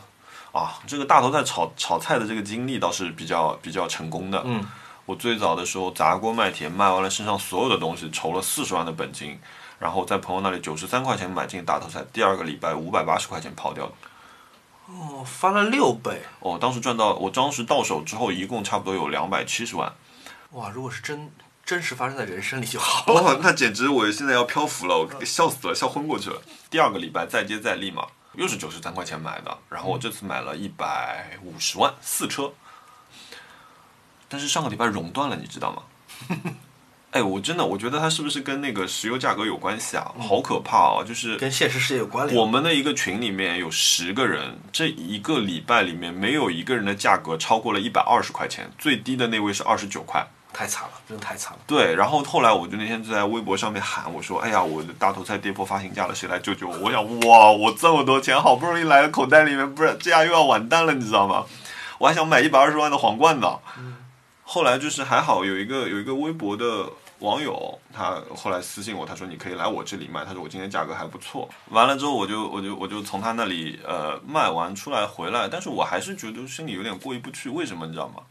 啊，这个大头菜炒炒菜的这个经历倒是比较比较成功的。嗯，我最早的时候砸锅卖铁，卖完了身上所有的东西，筹了四十万的本金，然后在朋友那里九十三块钱买进大头菜，第二个礼拜五百八十块钱跑掉。哦，翻了六倍。哦，当时赚到，我当时到手之后，一共差不多有两百七十万。哇，如果是真真实发生在人生里就好了。哇，那简直我现在要漂浮了，我笑死了，笑昏过去了。第二个礼拜再接再厉嘛，又是九十三块钱买的，然后我这次买了一百五十万四车，但是上个礼拜熔断了，你知道吗？哎，我真的我觉得它是不是跟那个石油价格有关系啊？好可怕哦！就是跟现实世界有关联。我们的一个群里面有十个人，这一个礼拜里面没有一个人的价格超过了一百二十块钱，最低的那位是二十九块。太惨了，真的太惨了。对，然后后来我就那天就在微博上面喊，我说：“哎呀，我的大头菜跌破发行价了，谁来救救我？”我想，哇，我这么多钱好不容易来了口袋里面，不是这样又要完蛋了，你知道吗？我还想买一百二十万的皇冠呢。后来就是还好有一个有一个微博的网友，他后来私信我，他说你可以来我这里卖，他说我今天价格还不错。完了之后我就我就我就从他那里呃卖完出来回来，但是我还是觉得心里有点过意不去，为什么你知道吗？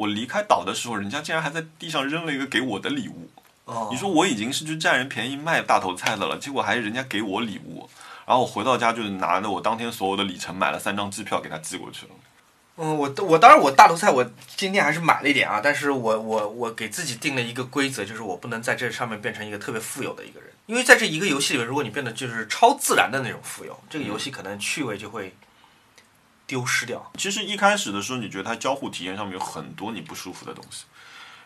我离开岛的时候，人家竟然还在地上扔了一个给我的礼物。哦你说我已经是去占人便宜卖大头菜的了，结果还是人家给我礼物，然后我回到家就是拿着我当天所有的里程买了三张机票给他寄过去了。嗯，我我当然我大头菜我今天还是买了一点啊，但是我我我给自己定了一个规则，就是我不能在这上面变成一个特别富有的一个人，因为在这一个游戏里面，如果你变得就是超自然的那种富有，这个游戏可能趣味就会丢失掉。其实一开始的时候，你觉得它交互体验上面有很多你不舒服的东西，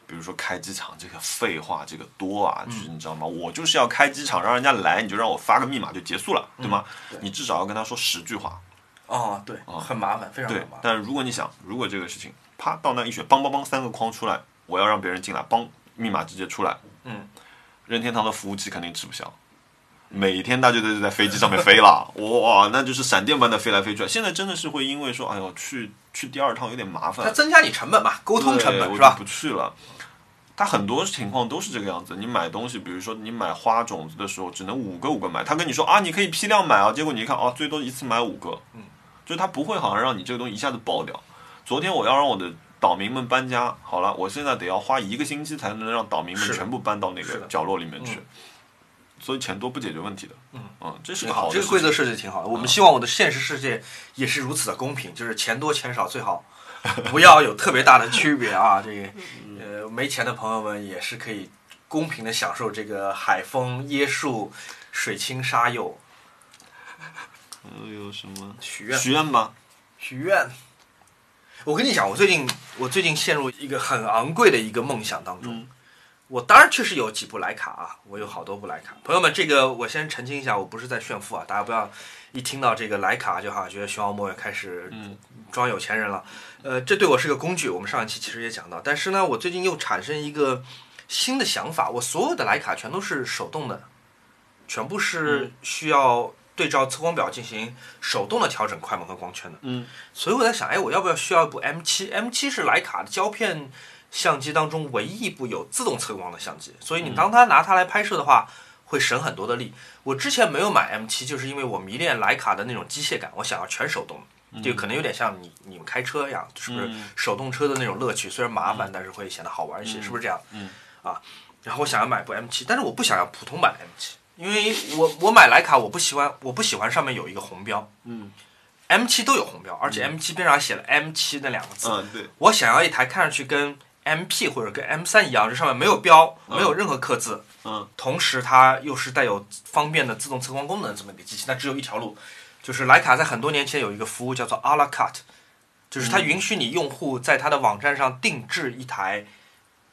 比如说开机场这个废话这个多啊，就是你知道吗？我就是要开机场让人家来，你就让我发个密码就结束了，对吗？对你至少要跟他说十句话。哦，对，很麻烦，非常麻，烦。但如果你想，如果这个事情啪到那一选，梆梆梆三个框出来，我要让别人进来，梆密码直接出来，嗯，任天堂的服务器肯定吃不消。每天大家都在飞机上面飞了，哇，那就是闪电般的飞来飞去。现在真的是会因为说，哎呦，去去第二趟有点麻烦它，增加你成本嘛，沟通成本是吧不？去了。它很多情况都是这个样子。你买东西，比如说你买花种子的时候，只能五个五个买。他跟你说啊，你可以批量买啊，结果你一看啊，最多一次买五个。嗯，就他不会好像让你这个东西一下子爆掉。昨天我要让我的岛民们搬家，好了，我现在得要花一个星期才能让岛民们全部搬到那个角落里面去。嗯所以钱多不解决问题的。嗯嗯这是，个好的这个规则设计得挺好的。我们希望我的现实世界也是如此的公平，就是钱多钱少最好不要有特别大的区别啊。这个呃，没钱的朋友们也是可以公平的享受这个海风椰树、水清沙幼。还有什么许愿许愿吧？许愿。我跟你讲，我最近我最近陷入一个很昂贵的一个梦想当中。嗯我当然确实有几部徕卡啊，我有好多部徕卡。朋友们，这个我先澄清一下，我不是在炫富啊，大家不要一听到这个徕卡就好像觉得熊猫莫也开始嗯装有钱人了。呃，这对我是个工具，我们上一期其实也讲到。但是呢，我最近又产生一个新的想法，我所有的徕卡全都是手动的，全部是需要对照测光表进行手动的调整快门和光圈的。嗯所以我在想，哎，我要不要需要一部 M7？M7 是徕卡的胶片相机当中唯一一部有自动测光的相机，所以你当它拿它来拍摄的话，会省很多的力。我之前没有买 M7，就是因为我迷恋徕卡的那种机械感，我想要全手动。就可能有点像你你们开车一样，是不是嗯手动车的那种乐趣？虽然麻烦，但是会显得好玩一些，是不是这样？嗯啊，然后我想要买部 M7，但是我不想要普通版的 M7，因为我我买徕卡我不喜欢我不喜欢上面有一个红标嗯，M7 都有红标，而且 M7 边上还写了 M7 那两个字。嗯，对，我想要一台看上去跟 MP 或者跟 M 三一样，这上面没有标，没有任何刻字，嗯。同时它又是带有方便的自动测光功能的这么一个机器，那只有一条路，就是徕卡在很多年前有一个服务叫做 a la carte，就是它允许你用户在它的网站上定制一台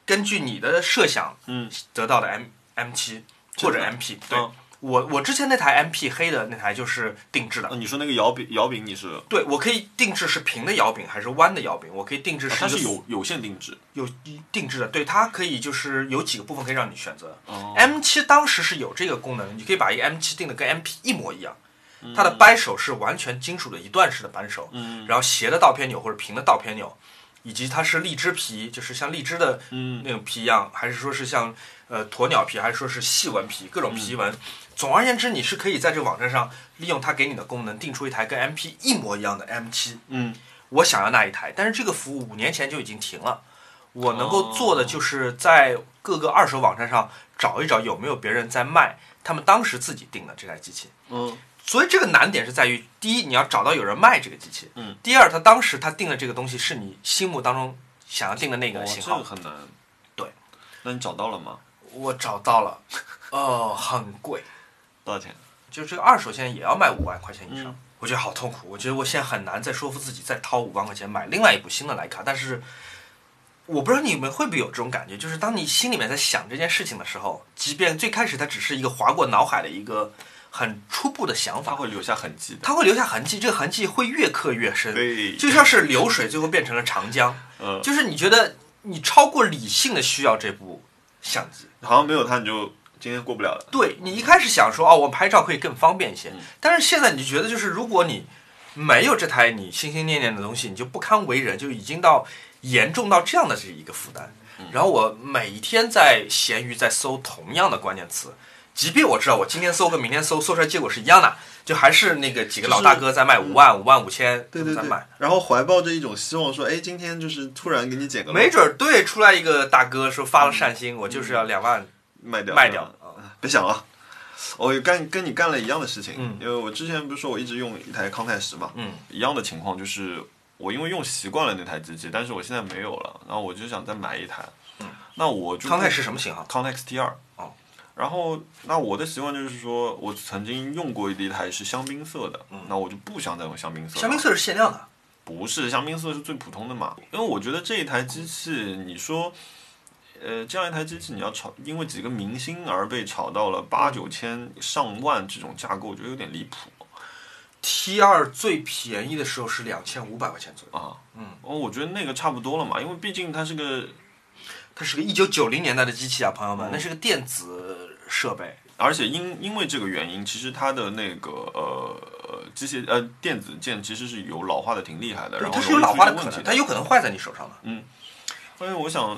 根据你的设想嗯。得到的 M M 七或者 MP。对、嗯我我之前那台 MP 黑的那台就是定制的，呃你说那个摇柄摇柄你是对我可以定制是平的摇柄还是弯的摇柄，我可以定制是它是有有限定制有定制的，对它可以就是有几个部分可以让你选择。哦 M 七当时是有这个功能，你可以把一个 M 七定的跟 MP 一模一样，嗯它的扳手是完全金属的一段式的扳手，嗯然后斜的倒偏钮或者平的倒偏钮，以及它是荔枝皮，就是像荔枝的嗯那种皮一样，还是说是像呃鸵鸟皮，还是说是细纹皮，各种皮嗯纹。总而言之，你是可以在这个网站上利用它给你的功能，定出一台跟 MP 一模一样的 M 7嗯我想要那一台，但是这个服务五年前就已经停了。我能够做哦的就是在各个二手网站上找一找有没有别人在卖他们当时自己定的这台机器。嗯所以这个难点是在于，第一，你要找到有人卖这个机器；嗯，第二，他当时他定的这个东西是你心目当中想要定的那个型号。这个很难。对，那你找到了吗？我找到了，哦，很贵，多少钱？就这个二手现在也要卖五万块钱以上。嗯我觉得好痛苦，我觉得我现在很难再说服自己再掏五万块钱买另外一部新的徕卡，但是我不知道你们会不会有这种感觉，就是当你心里面在想这件事情的时候，即便最开始它只是一个划过脑海的一个很初步的想法，它会留下痕迹。它会留下痕迹，这个痕迹会越刻越深，就像是流水最后变成了长江，嗯，就是你觉得你超过理性的需要这部相机，好像没有它你就今天过不了了。对你一开始想说哦，我拍照可以更方便一些，嗯。但是现在你就觉得就是如果你没有这台你心心念念的东西，你就不堪为人，就已经到严重到这样的这一个负担。然后我每一天在闲鱼在搜同样的关键词，即便我知道我今天搜和明天搜搜出来结果是一样的，就还是那个几个老大哥在卖五万、五万五千，对对对。在卖。，然后怀抱着一种希望说，哎，今天就是突然给你减个没准儿对出来一个大哥说发了善心，我就是要两万卖掉卖掉。啊。别想了，我干跟你干了一样的事情，嗯因为我之前不是说我一直用一台康泰时嘛，嗯，一样的情况就是我因为用习惯了那台机器，但是我现在没有了，然后我就想再买一台，嗯，那我就康泰是什么型号？康泰 T 二，哦，然后那我的习惯就是说我曾经用过一台是香槟色的，那我就不想再用香槟色香槟色是限量的。不是香槟色是最普通的嘛？因为我觉得这一台机器，你说，呃，这样一台机器你要炒，因为几个明星而被炒到了八九千、上万这种价格，我觉得有点离谱 T 二最便宜的时候是两千五百块钱左右，啊。嗯，哦，我觉得那个差不多了嘛，因为毕竟它是个，它是个一九九零年代的机器啊，朋友们，嗯那是个电子设备。而且因因为这个原因，其实它的那个呃呃机械呃电子件其实是有老化的挺厉害的，然后它是有老化的可能，它有可能坏在你手上的。所以我想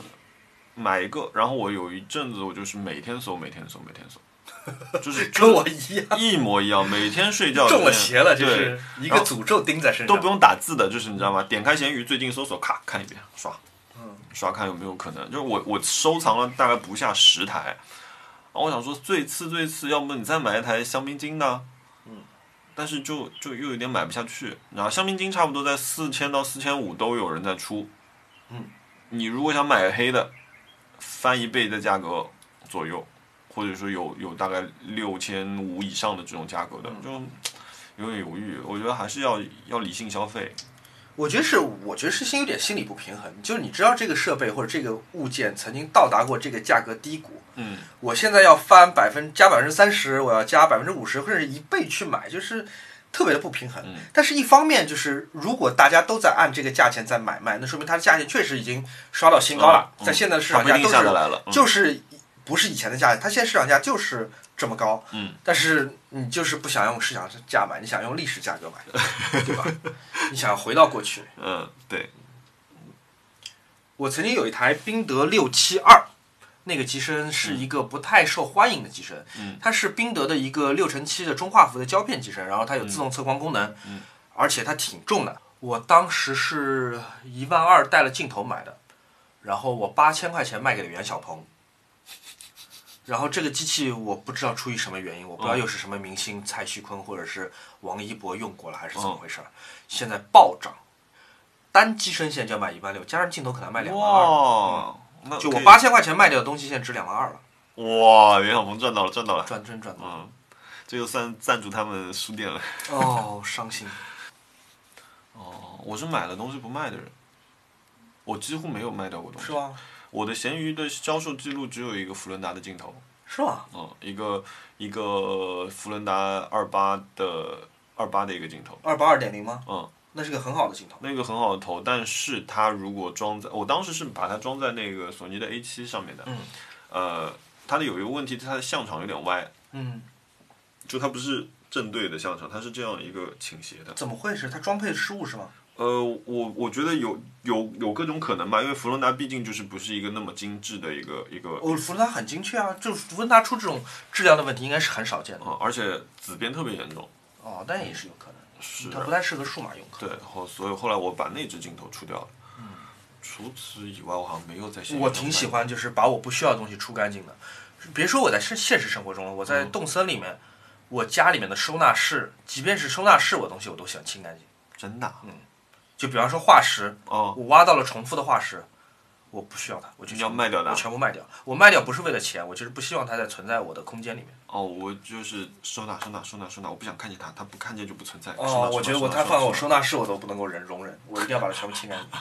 买一个，然后我有一阵子我就是每天搜，每天搜，每天搜，就是跟我一样，一模一样，每天睡觉中了邪了，就是一个诅咒钉在身上。都不用打字的，就是你知道吗？点开闲鱼，最近搜索，咔看一遍，刷，嗯，刷看有没有可能。就是我我收藏了大概不下十台，然后我想说最次最次，要不你再买一台香槟金的，嗯，但是就就又有点买不下去。然后香槟金差不多在四千到四千五都有人在出，嗯，你如果想买黑的，翻一倍的价格左右，或者说有有大概六千五以上的这种价格的，就有点犹豫。我觉得还是要要理性消费。我觉得是，我觉得是心有点心理不平衡。就是你知道这个设备或者这个物件曾经到达过这个价格低谷，嗯，我现在要翻百分加百分之三十，我要加百分之五十或者一倍去买，就是特别的不平衡。嗯但是，一方面就是如果大家都在按这个价钱在买卖，那说明它的价钱确实已经刷到新高了，嗯在现在的市场价都是就是不是以前的价钱，它现在市场价就是这么高。嗯，但是你就是不想用市场价买，你想用历史价格买，对吧？你想要回到过去。嗯，对，我曾经有一台宾得六七二，那个机身是一个不太受欢迎的机身，嗯。它是宾得的一个六乘七的中画幅的胶片机身，然后它有自动测光功能，嗯。而且它挺重的。我当时是一万二带了镜头买的，然后我八千块钱卖给了袁小鹏。然后这个机器我不知道出于什么原因，我不知道嗯。又是什么明星蔡徐坤或者是王一博用过了还是怎么嗯。回事儿，现在暴涨，单机身现在就要卖一万六，加上镜头可能卖两万二。哇，那就我八千块钱卖掉的东西，现在值两万二了，哇，袁小鹏赚到了，赚到了，赚真赚到了。嗯，这就算赞助他们书店了。哦，伤心。哦，我是买了东西不卖的人，我几乎没有卖掉过东西。是吗？我的闲鱼的销售记录只有一个福伦达的镜头，是吗？嗯，一个一个福伦达二八的二八的一个镜头，二八二点零吗？嗯，那是个很好的镜头。那个很好的头，但是它如果装在，我当时是把它装在那个索尼的 A 七上面的，嗯，呃，它的有一个问题，它的像场有点歪，嗯，就它不是正对的像场，它是这样一个倾斜的。怎么会是它装配失误是吗？呃，我我觉得有有有各种可能吧，因为福伦达毕竟就是不是一个那么精致的一个一个，哦，福伦达很精确啊，就福伦达出这种质量的问题应该是很少见的。啊、而且紫边特别严重，哦，但也是有可能，是它不太适合数码用。对，然后所以后来我把那只镜头出掉了。除此以外，我好像没有在我挺喜欢，就是把我不需要的东西出干净的。别说我在现现实生活中了，我在嗯动森里面，我家里面的收纳室，即便是收纳室，我东西我都喜欢清干净。真的嗯、就比方说化石，哦，我挖到了重复的化石，我不需要它，我就你要卖掉它我啊全部卖掉。我卖掉不是为了钱，我就是不希望它再存在我的空间里面。哦，我就是收纳收纳收纳收纳，我不想看见它，它不看见就不存在。哦，我觉得我它放在我收收纳室，我都不能够忍容忍，我一定要把它全部清干净。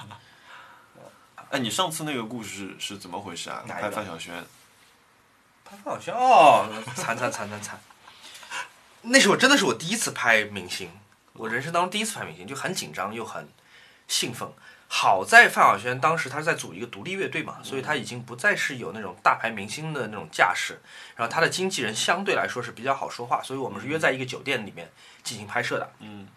哎，你上次那个故事是怎么回事啊？拍范晓萱，拍范晓萱哦，惨惨惨惨惨！那是我真的是我第一次拍明星，我人生当中第一次拍明星，就很紧张又很兴奋。好在范晓萱当时她是在组一个独立乐队嘛，所以她已经不再是有那种大牌明星的那种架势，然后她的经纪人相对来说是比较好说话，所以我们是约在一个酒店里面进行拍摄的。嗯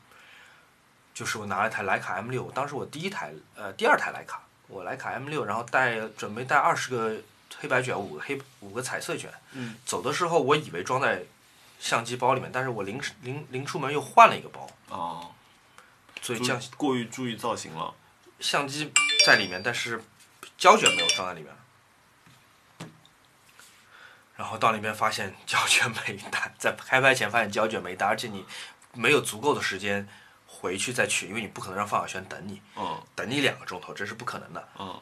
就是我拿了一台徕卡 M 六，当时我第一台呃第二台徕卡，我徕卡 M 六，然后带准备带二十个黑白卷，五个黑五个彩色卷。嗯。走的时候我以为装在相机包里面，但是我临临临出门又换了一个包，哦，所以这样过于注意造型了。相机在里面，但是胶卷没有装在里面。然后到那边发现胶卷没带，在开拍前发现胶卷没带，而且你没有足够的时间回去再取，因为你不可能让范晓萱等你，嗯等你两个钟头，这是不可能的。嗯，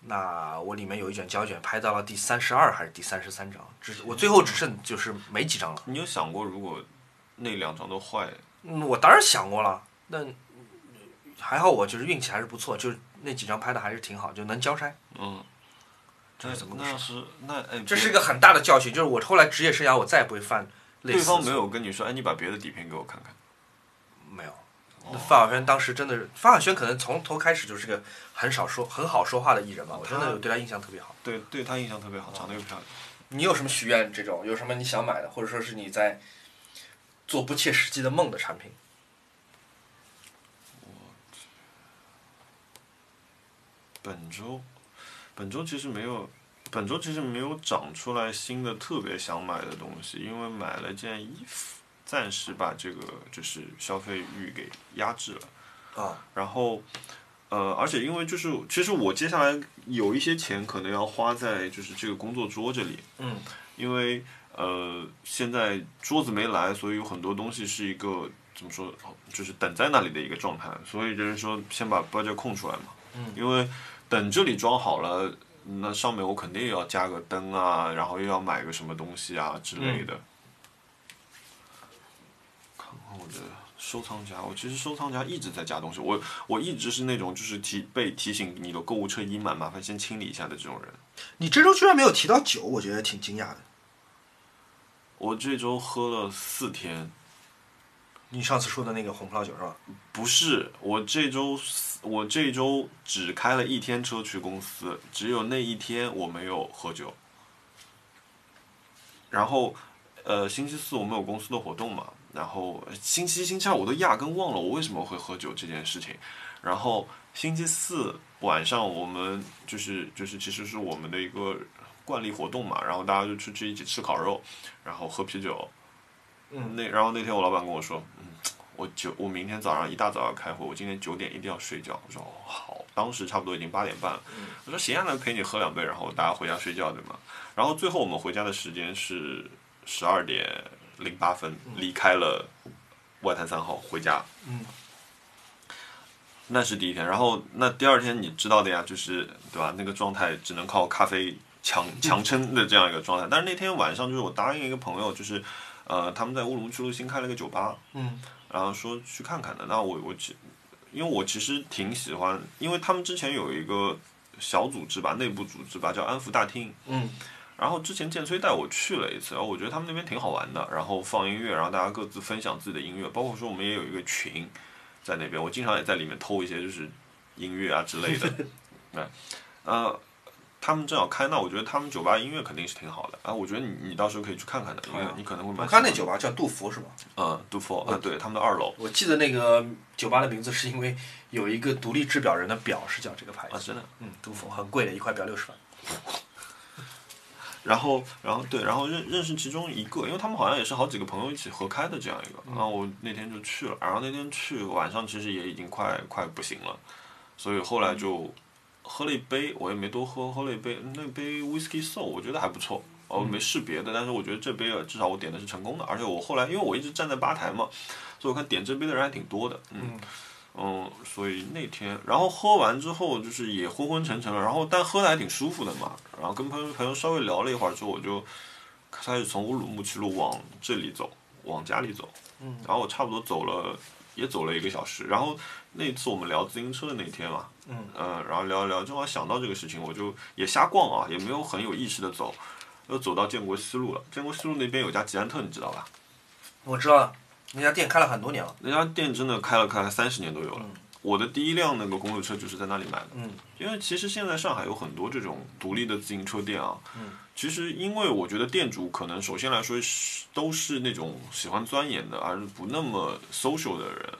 那我里面有一卷胶卷，拍到了第三十二还是第三十三张，只我最后只剩就是没几张了。你有想过如果那两张都坏，嗯，我当然想过了，但还好我就是运气还是不错，就是那几张拍的还是挺好，就能交差。嗯，这是怎么回事？那是那哎，这是一个很大的教训，就是我后来职业生涯我再也不会犯类似。对方没有跟你说，哎，你把别的底片给我看看。没有。那范晓萱当时真的是，范晓萱可能从头开始就是个很少说、很好说话的艺人吧，我真的有对她印象特别好。对，对他印象特别好，长得又漂亮。你有什么许愿？这种有什么你想买的，或者说是你在做不切实际的梦的产品？本周，本周其实没有，本周其实没有长出来新的特别想买的东西，因为买了件衣服，暂时把这个就是消费欲给压制了。啊，然后，呃，而且因为就是，其实我接下来有一些钱可能要花在就是这个工作桌这里，嗯，因为呃现在桌子没来，所以有很多东西是一个怎么说，就是等在那里的一个状态，所以就是说先把 budget 空出来嘛，嗯，因为等这里装好了。那上面我肯定要加个灯啊，然后又要买个什么东西啊之类的。看看我的收藏夹，我其实收藏夹一直在加东西，我我一直是那种就是提被提醒你的购物车已满，麻烦先清理一下的这种人。你这周居然没有提到酒，我觉得挺惊讶的。我这周喝了四天，你上次说的那个红葡萄酒是吧？不是我这周我这周只开了一天车去公司，只有那一天我没有喝酒。然后，呃，星期四我们有公司的活动嘛，然后星期一、星期二我都压根忘了我为什么会喝酒这件事情。然后星期四晚上我们就是就是其实是我们的一个惯例活动嘛，然后大家就出去一起吃烤肉，然后喝啤酒。嗯那然后那天我老板跟我说，嗯，我九我明天早上一大早要开会，我今天九点一定要睡觉。我说哦好，当时差不多已经八点半了。我说行啊，那陪你喝两杯，然后大家回家睡觉，对吗？然后最后我们回家的时间是十二点零八分，离开了外滩三号回家。嗯。那是第一天，然后那第二天你知道的呀，就是对吧？那个状态只能靠咖啡强强撑的这样一个状态。但是那天晚上就是我答应一个朋友，就是呃他们在乌鲁木齐路新开了个酒吧，嗯然后说去看看的。那我我其因为我其实挺喜欢，因为他们之前有一个小组织吧，内部组织吧，叫安福大厅。嗯然后之前建崔带我去了一次，然后我觉得他们那边挺好玩的，然后放音乐，然后大家各自分享自己的音乐，包括说我们也有一个群在那边，我经常也在里面偷一些就是音乐啊之类的。对，呃，他们正好开，那我觉得他们酒吧音乐肯定是挺好的啊，我觉得你你到时候可以去看看的，因为你可能会蛮我看那喜欢酒吧叫杜甫是吧？嗯，杜甫啊，对，他们的二楼我记得那个酒吧的名字是因为有一个独立制表人的表是叫这个牌子啊，子。真的。嗯，杜甫很贵的，一块表六十万。然后，然后对，然后认认识其中一个，因为他们好像也是好几个朋友一起合开的这样一个，然后我那天就去了，然后那天去晚上其实也已经快快不行了，所以后来就喝了一杯，我也没多喝，喝了一杯那杯 whisky soul，我觉得还不错，我没试别的，但是我觉得这杯啊，至少我点的是成功的，而且我后来因为我一直站在吧台嘛，所以我看点这杯的人还挺多的，嗯。嗯，所以那天，然后喝完之后就是也昏昏沉沉了，然后但喝的还挺舒服的嘛。然后跟朋友朋友稍微聊了一会儿之后，我就开始从乌鲁木齐路往这里走，往家里走。嗯，然后我差不多走了，也走了一个小时。然后那次我们聊自行车的那天嘛，嗯呃，然后聊一聊，正好想到这个事情，我就也瞎逛啊，也没有很有意识的走，又走到建国西路了。建国西路那边有家吉安特，你知道吧？我知道了，那家店开了很多年了。那家店真的开了开了三十年都有了。嗯我的第一辆那个公路车就是在那里买的。嗯，因为其实现在上海有很多这种独立的自行车店啊。嗯，其实因为我觉得店主可能首先来说是都是那种喜欢钻研的，而不那么 social 的人，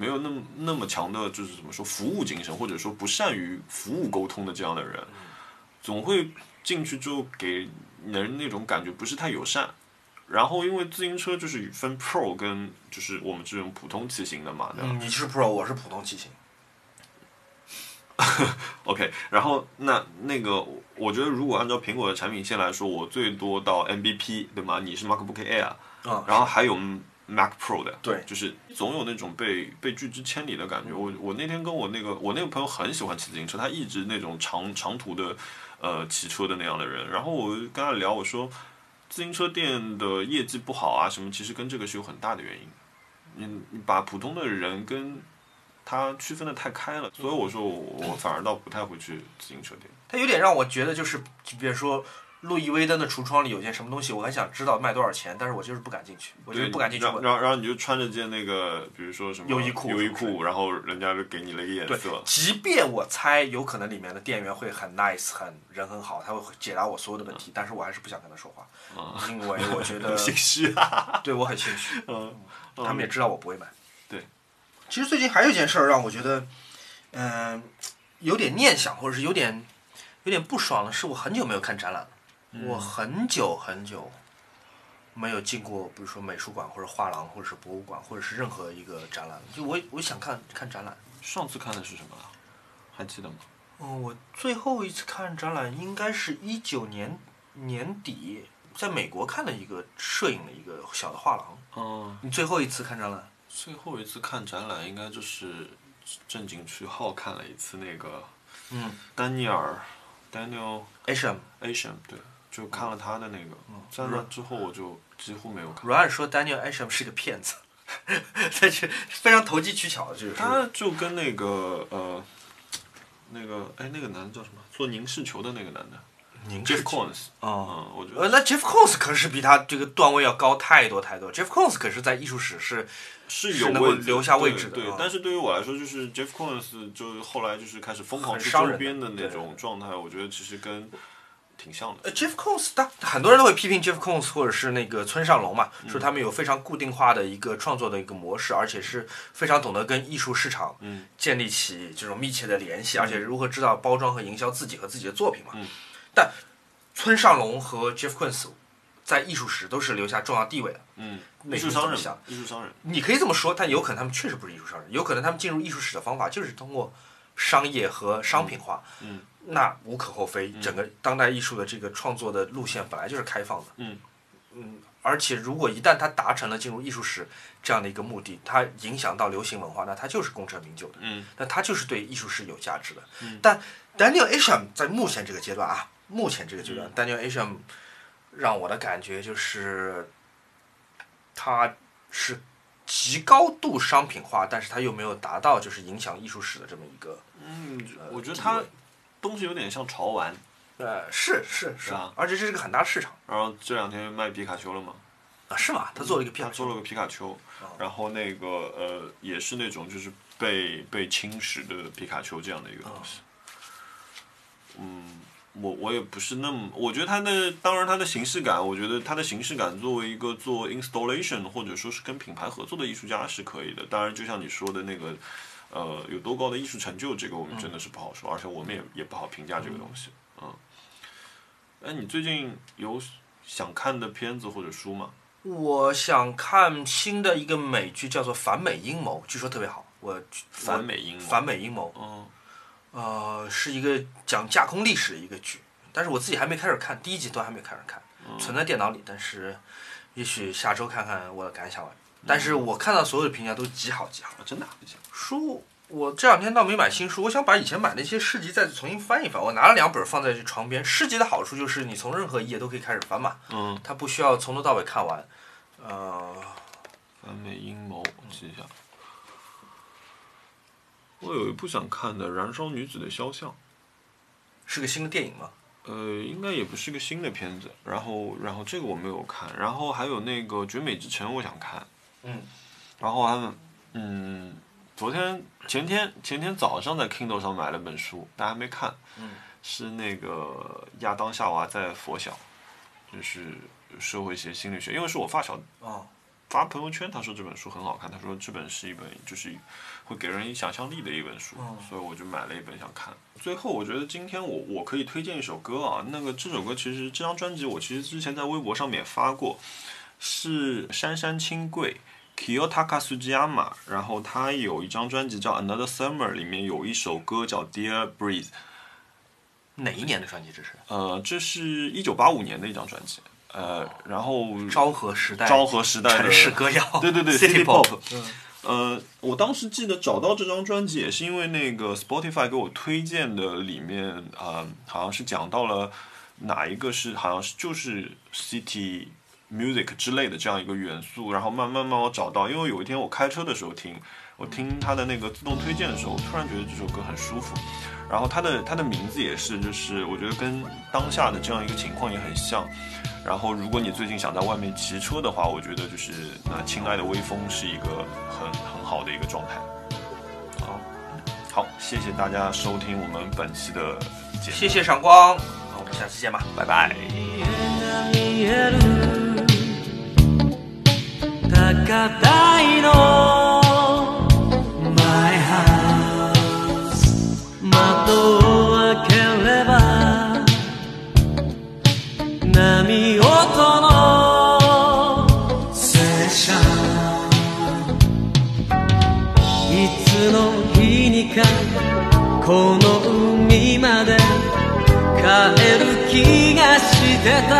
没有那么那么强的就是怎么说服务精神，或者说不善于服务沟通的这样的人，总会进去之后给人那种感觉不是太友善。然后因为自行车就是分 Pro 跟就是我们这种普通骑行的嘛，对吧？嗯，你是 Pro，我是普通骑行。OK，然后那那个，我觉得如果按照苹果的产品线来说，我最多到 MVP 对吗？你是 MacBook Air，啊，然后还有 Mac Pro 的，对就是总有那种被被拒之千里的感觉。我我那天跟我那个我那个朋友很喜欢骑自行车，他一直那种长长途的呃骑车的那样的人。然后我跟他聊，我说自行车店的业绩不好啊什么，其实跟这个是有很大的原因。你你把普通的人跟他区分的太开了，所以我说我我反而倒不太会去自行车店。他有点让我觉得就是，就比如说路易威登的橱窗里有件什么东西，我很想知道卖多少钱，但是我就是不敢进去，我就是不敢进去问。然后然后你就穿着件那个，比如说什么优衣库优衣库，然后人家就给你了一个颜对色，，即便我猜有可能里面的店员会很 nice，很人很好，他会解答我所有的问题，但是我还是不想跟他说话，因为我觉 得心虚啊。对我很心虚，嗯，他们也知道我不会买。对，其实最近还有一件事儿让我觉得，嗯、有点念想，或者是有点有点不爽的是，我很久没有看展览了，我很久很久没有进过，比如说美术馆或者画廊，或者是博物馆，或者是任何一个展览，就我我想看看展览。上次看的是什么啊？还记得吗？嗯，我最后一次看展览应该是一九年年底，在美国看了一个摄影的一个小的画廊。嗯，你最后一次看展览？最后一次看展览应该就是正经去好看了一次那个嗯丹尼尔 Daniel，H&M。Asian，对，就看了他的那个，在那之后我就几乎没有看。软软说 Daniel Asham 是个骗子，他是非常投机取巧的，就是他就跟那个呃，那个哎，那个男的叫什么？做凝视球的那个男的凝 Jeff 视 Koons，哦。嗯，我觉得呃，那 Jeff Koons 可是比他这个段位要高太多太多。Jeff Koons 可是在艺术史是是是能够留下位置的对，但是对于我来说，就是 Jeff Koons 就后来就是开始疯狂吃很伤人的周边的那种状态，我觉得其实跟挺像的。呃 Jeff Koons，他很多人都会批评 Jeff Koons 或者是那个村上隆嘛，说他们有非常固定化的一个创作的一个模式，而且是非常懂得跟艺术市场嗯建立起这种密切的联系，而且如何知道包装和营销自己和自己的作品嘛。嗯但村上隆和 Jeff Koons 在艺术史都是留下重要地位的。嗯，美艺术商人艺术商人，你可以这么说，但有可能他们确实不是艺术商人，有可能他们进入艺术史的方法就是通过商业和商品化。嗯那无可厚非，整个当代艺术的这个创作的路线本来就是开放的。嗯嗯，而且如果一旦它达成了进入艺术史这样的一个目的，它影响到流行文化，那它就是功成名就的。嗯那它就是对艺术是有价值的。嗯但 Daniel Asham 在目前这个阶段啊，目前这个阶段、d a n i e l Asham 让我的感觉就是，他是极高度商品化，但是他又没有达到就是影响艺术史的这么一个。嗯，我觉得它东西有点像潮玩，呃，是是是啊，而且这是个很大市场然后这两天卖皮卡丘了嘛，啊，是吗？他做了一个片他做了个皮卡丘，然后那个呃也是那种就是被被侵蚀的皮卡丘这样的一个东西。嗯，我我也不是那么，我觉得它的当然它的形式感，我觉得它的形式感作为一个做 installation 或者说是跟品牌合作的艺术家是可以的。当然，就像你说的那个。呃，有多高的艺术成就，这个我们真的是不好说，而且我们也也不好评价这个东西。嗯，哎，你最近有想看的片子或者书吗？我想看新的一个美剧，叫做《反美阴谋》，据说特别好。我反美阴谋反美阴谋，嗯呃，是一个讲架空历史的一个剧，但是我自己还没开始看，第一集都还没开始看，存在电脑里，但是也许下周看看我的感想吧。但是我看到所有的评价都极好极好。啊，真的啊，书我这两天倒没买新书，我想把以前买那些诗集再重新翻一翻。我拿了两本放在床边。诗集的好处就是你从任何一页都可以开始翻嘛，嗯，它不需要从头到尾看完。呃，完美阴谋，我记一下。我有一部想看的《燃烧女子的肖像》，是个新的电影吗？呃，应该也不是个新的片子。然后，然后这个我没有看。然后还有那个《绝美之城》，我想看。嗯。然后还有，嗯，昨天前天前天早上在 Kindle 上买了本书，大家没看。嗯，是那个亚当夏娃在佛小，就是社会学心理学，因为是我发小啊，发朋友圈，他说这本书很好看，他说这本是一本就是会给人想象力的一本书，嗯所以我就买了一本想看。最后，我觉得今天我我可以推荐一首歌啊，那个这首歌其实这张专辑我其实之前在微博上面也发过，是杉杉清贵。Kiyotaka Sugiyama，然后他有一张专辑叫《Another Summer》，里面有一首歌叫《Dear Breeze》，哪一年的专辑这是？呃，这是一九八五年的一张专辑，呃，然后昭和时代，昭和时代的城市歌谣，对对对 City Pop Pop，嗯呃，我当时记得找到这张专辑，也是因为那个 Spotify 给我推荐的，里面啊、呃好像是讲到了哪一个是好像是就是 City Music 之类的这样一个元素，然后慢慢慢慢我找到，因为有一天我开车的时候听，我听它的那个自动推荐的时候，突然觉得这首歌很舒服，然后它的它的名字也是，就是我觉得跟当下的这样一个情况也很像。然后，如果你最近想在外面骑车的话，我觉得就是那亲爱的微风是一个很很好的一个状态。好，好，谢谢大家收听我们本期的节目，谢谢赏光，那我们下期见吧，拜拜。高台の My house 窓を開ければ波音のセッションいつの日にかこの海まで帰る気がしてた。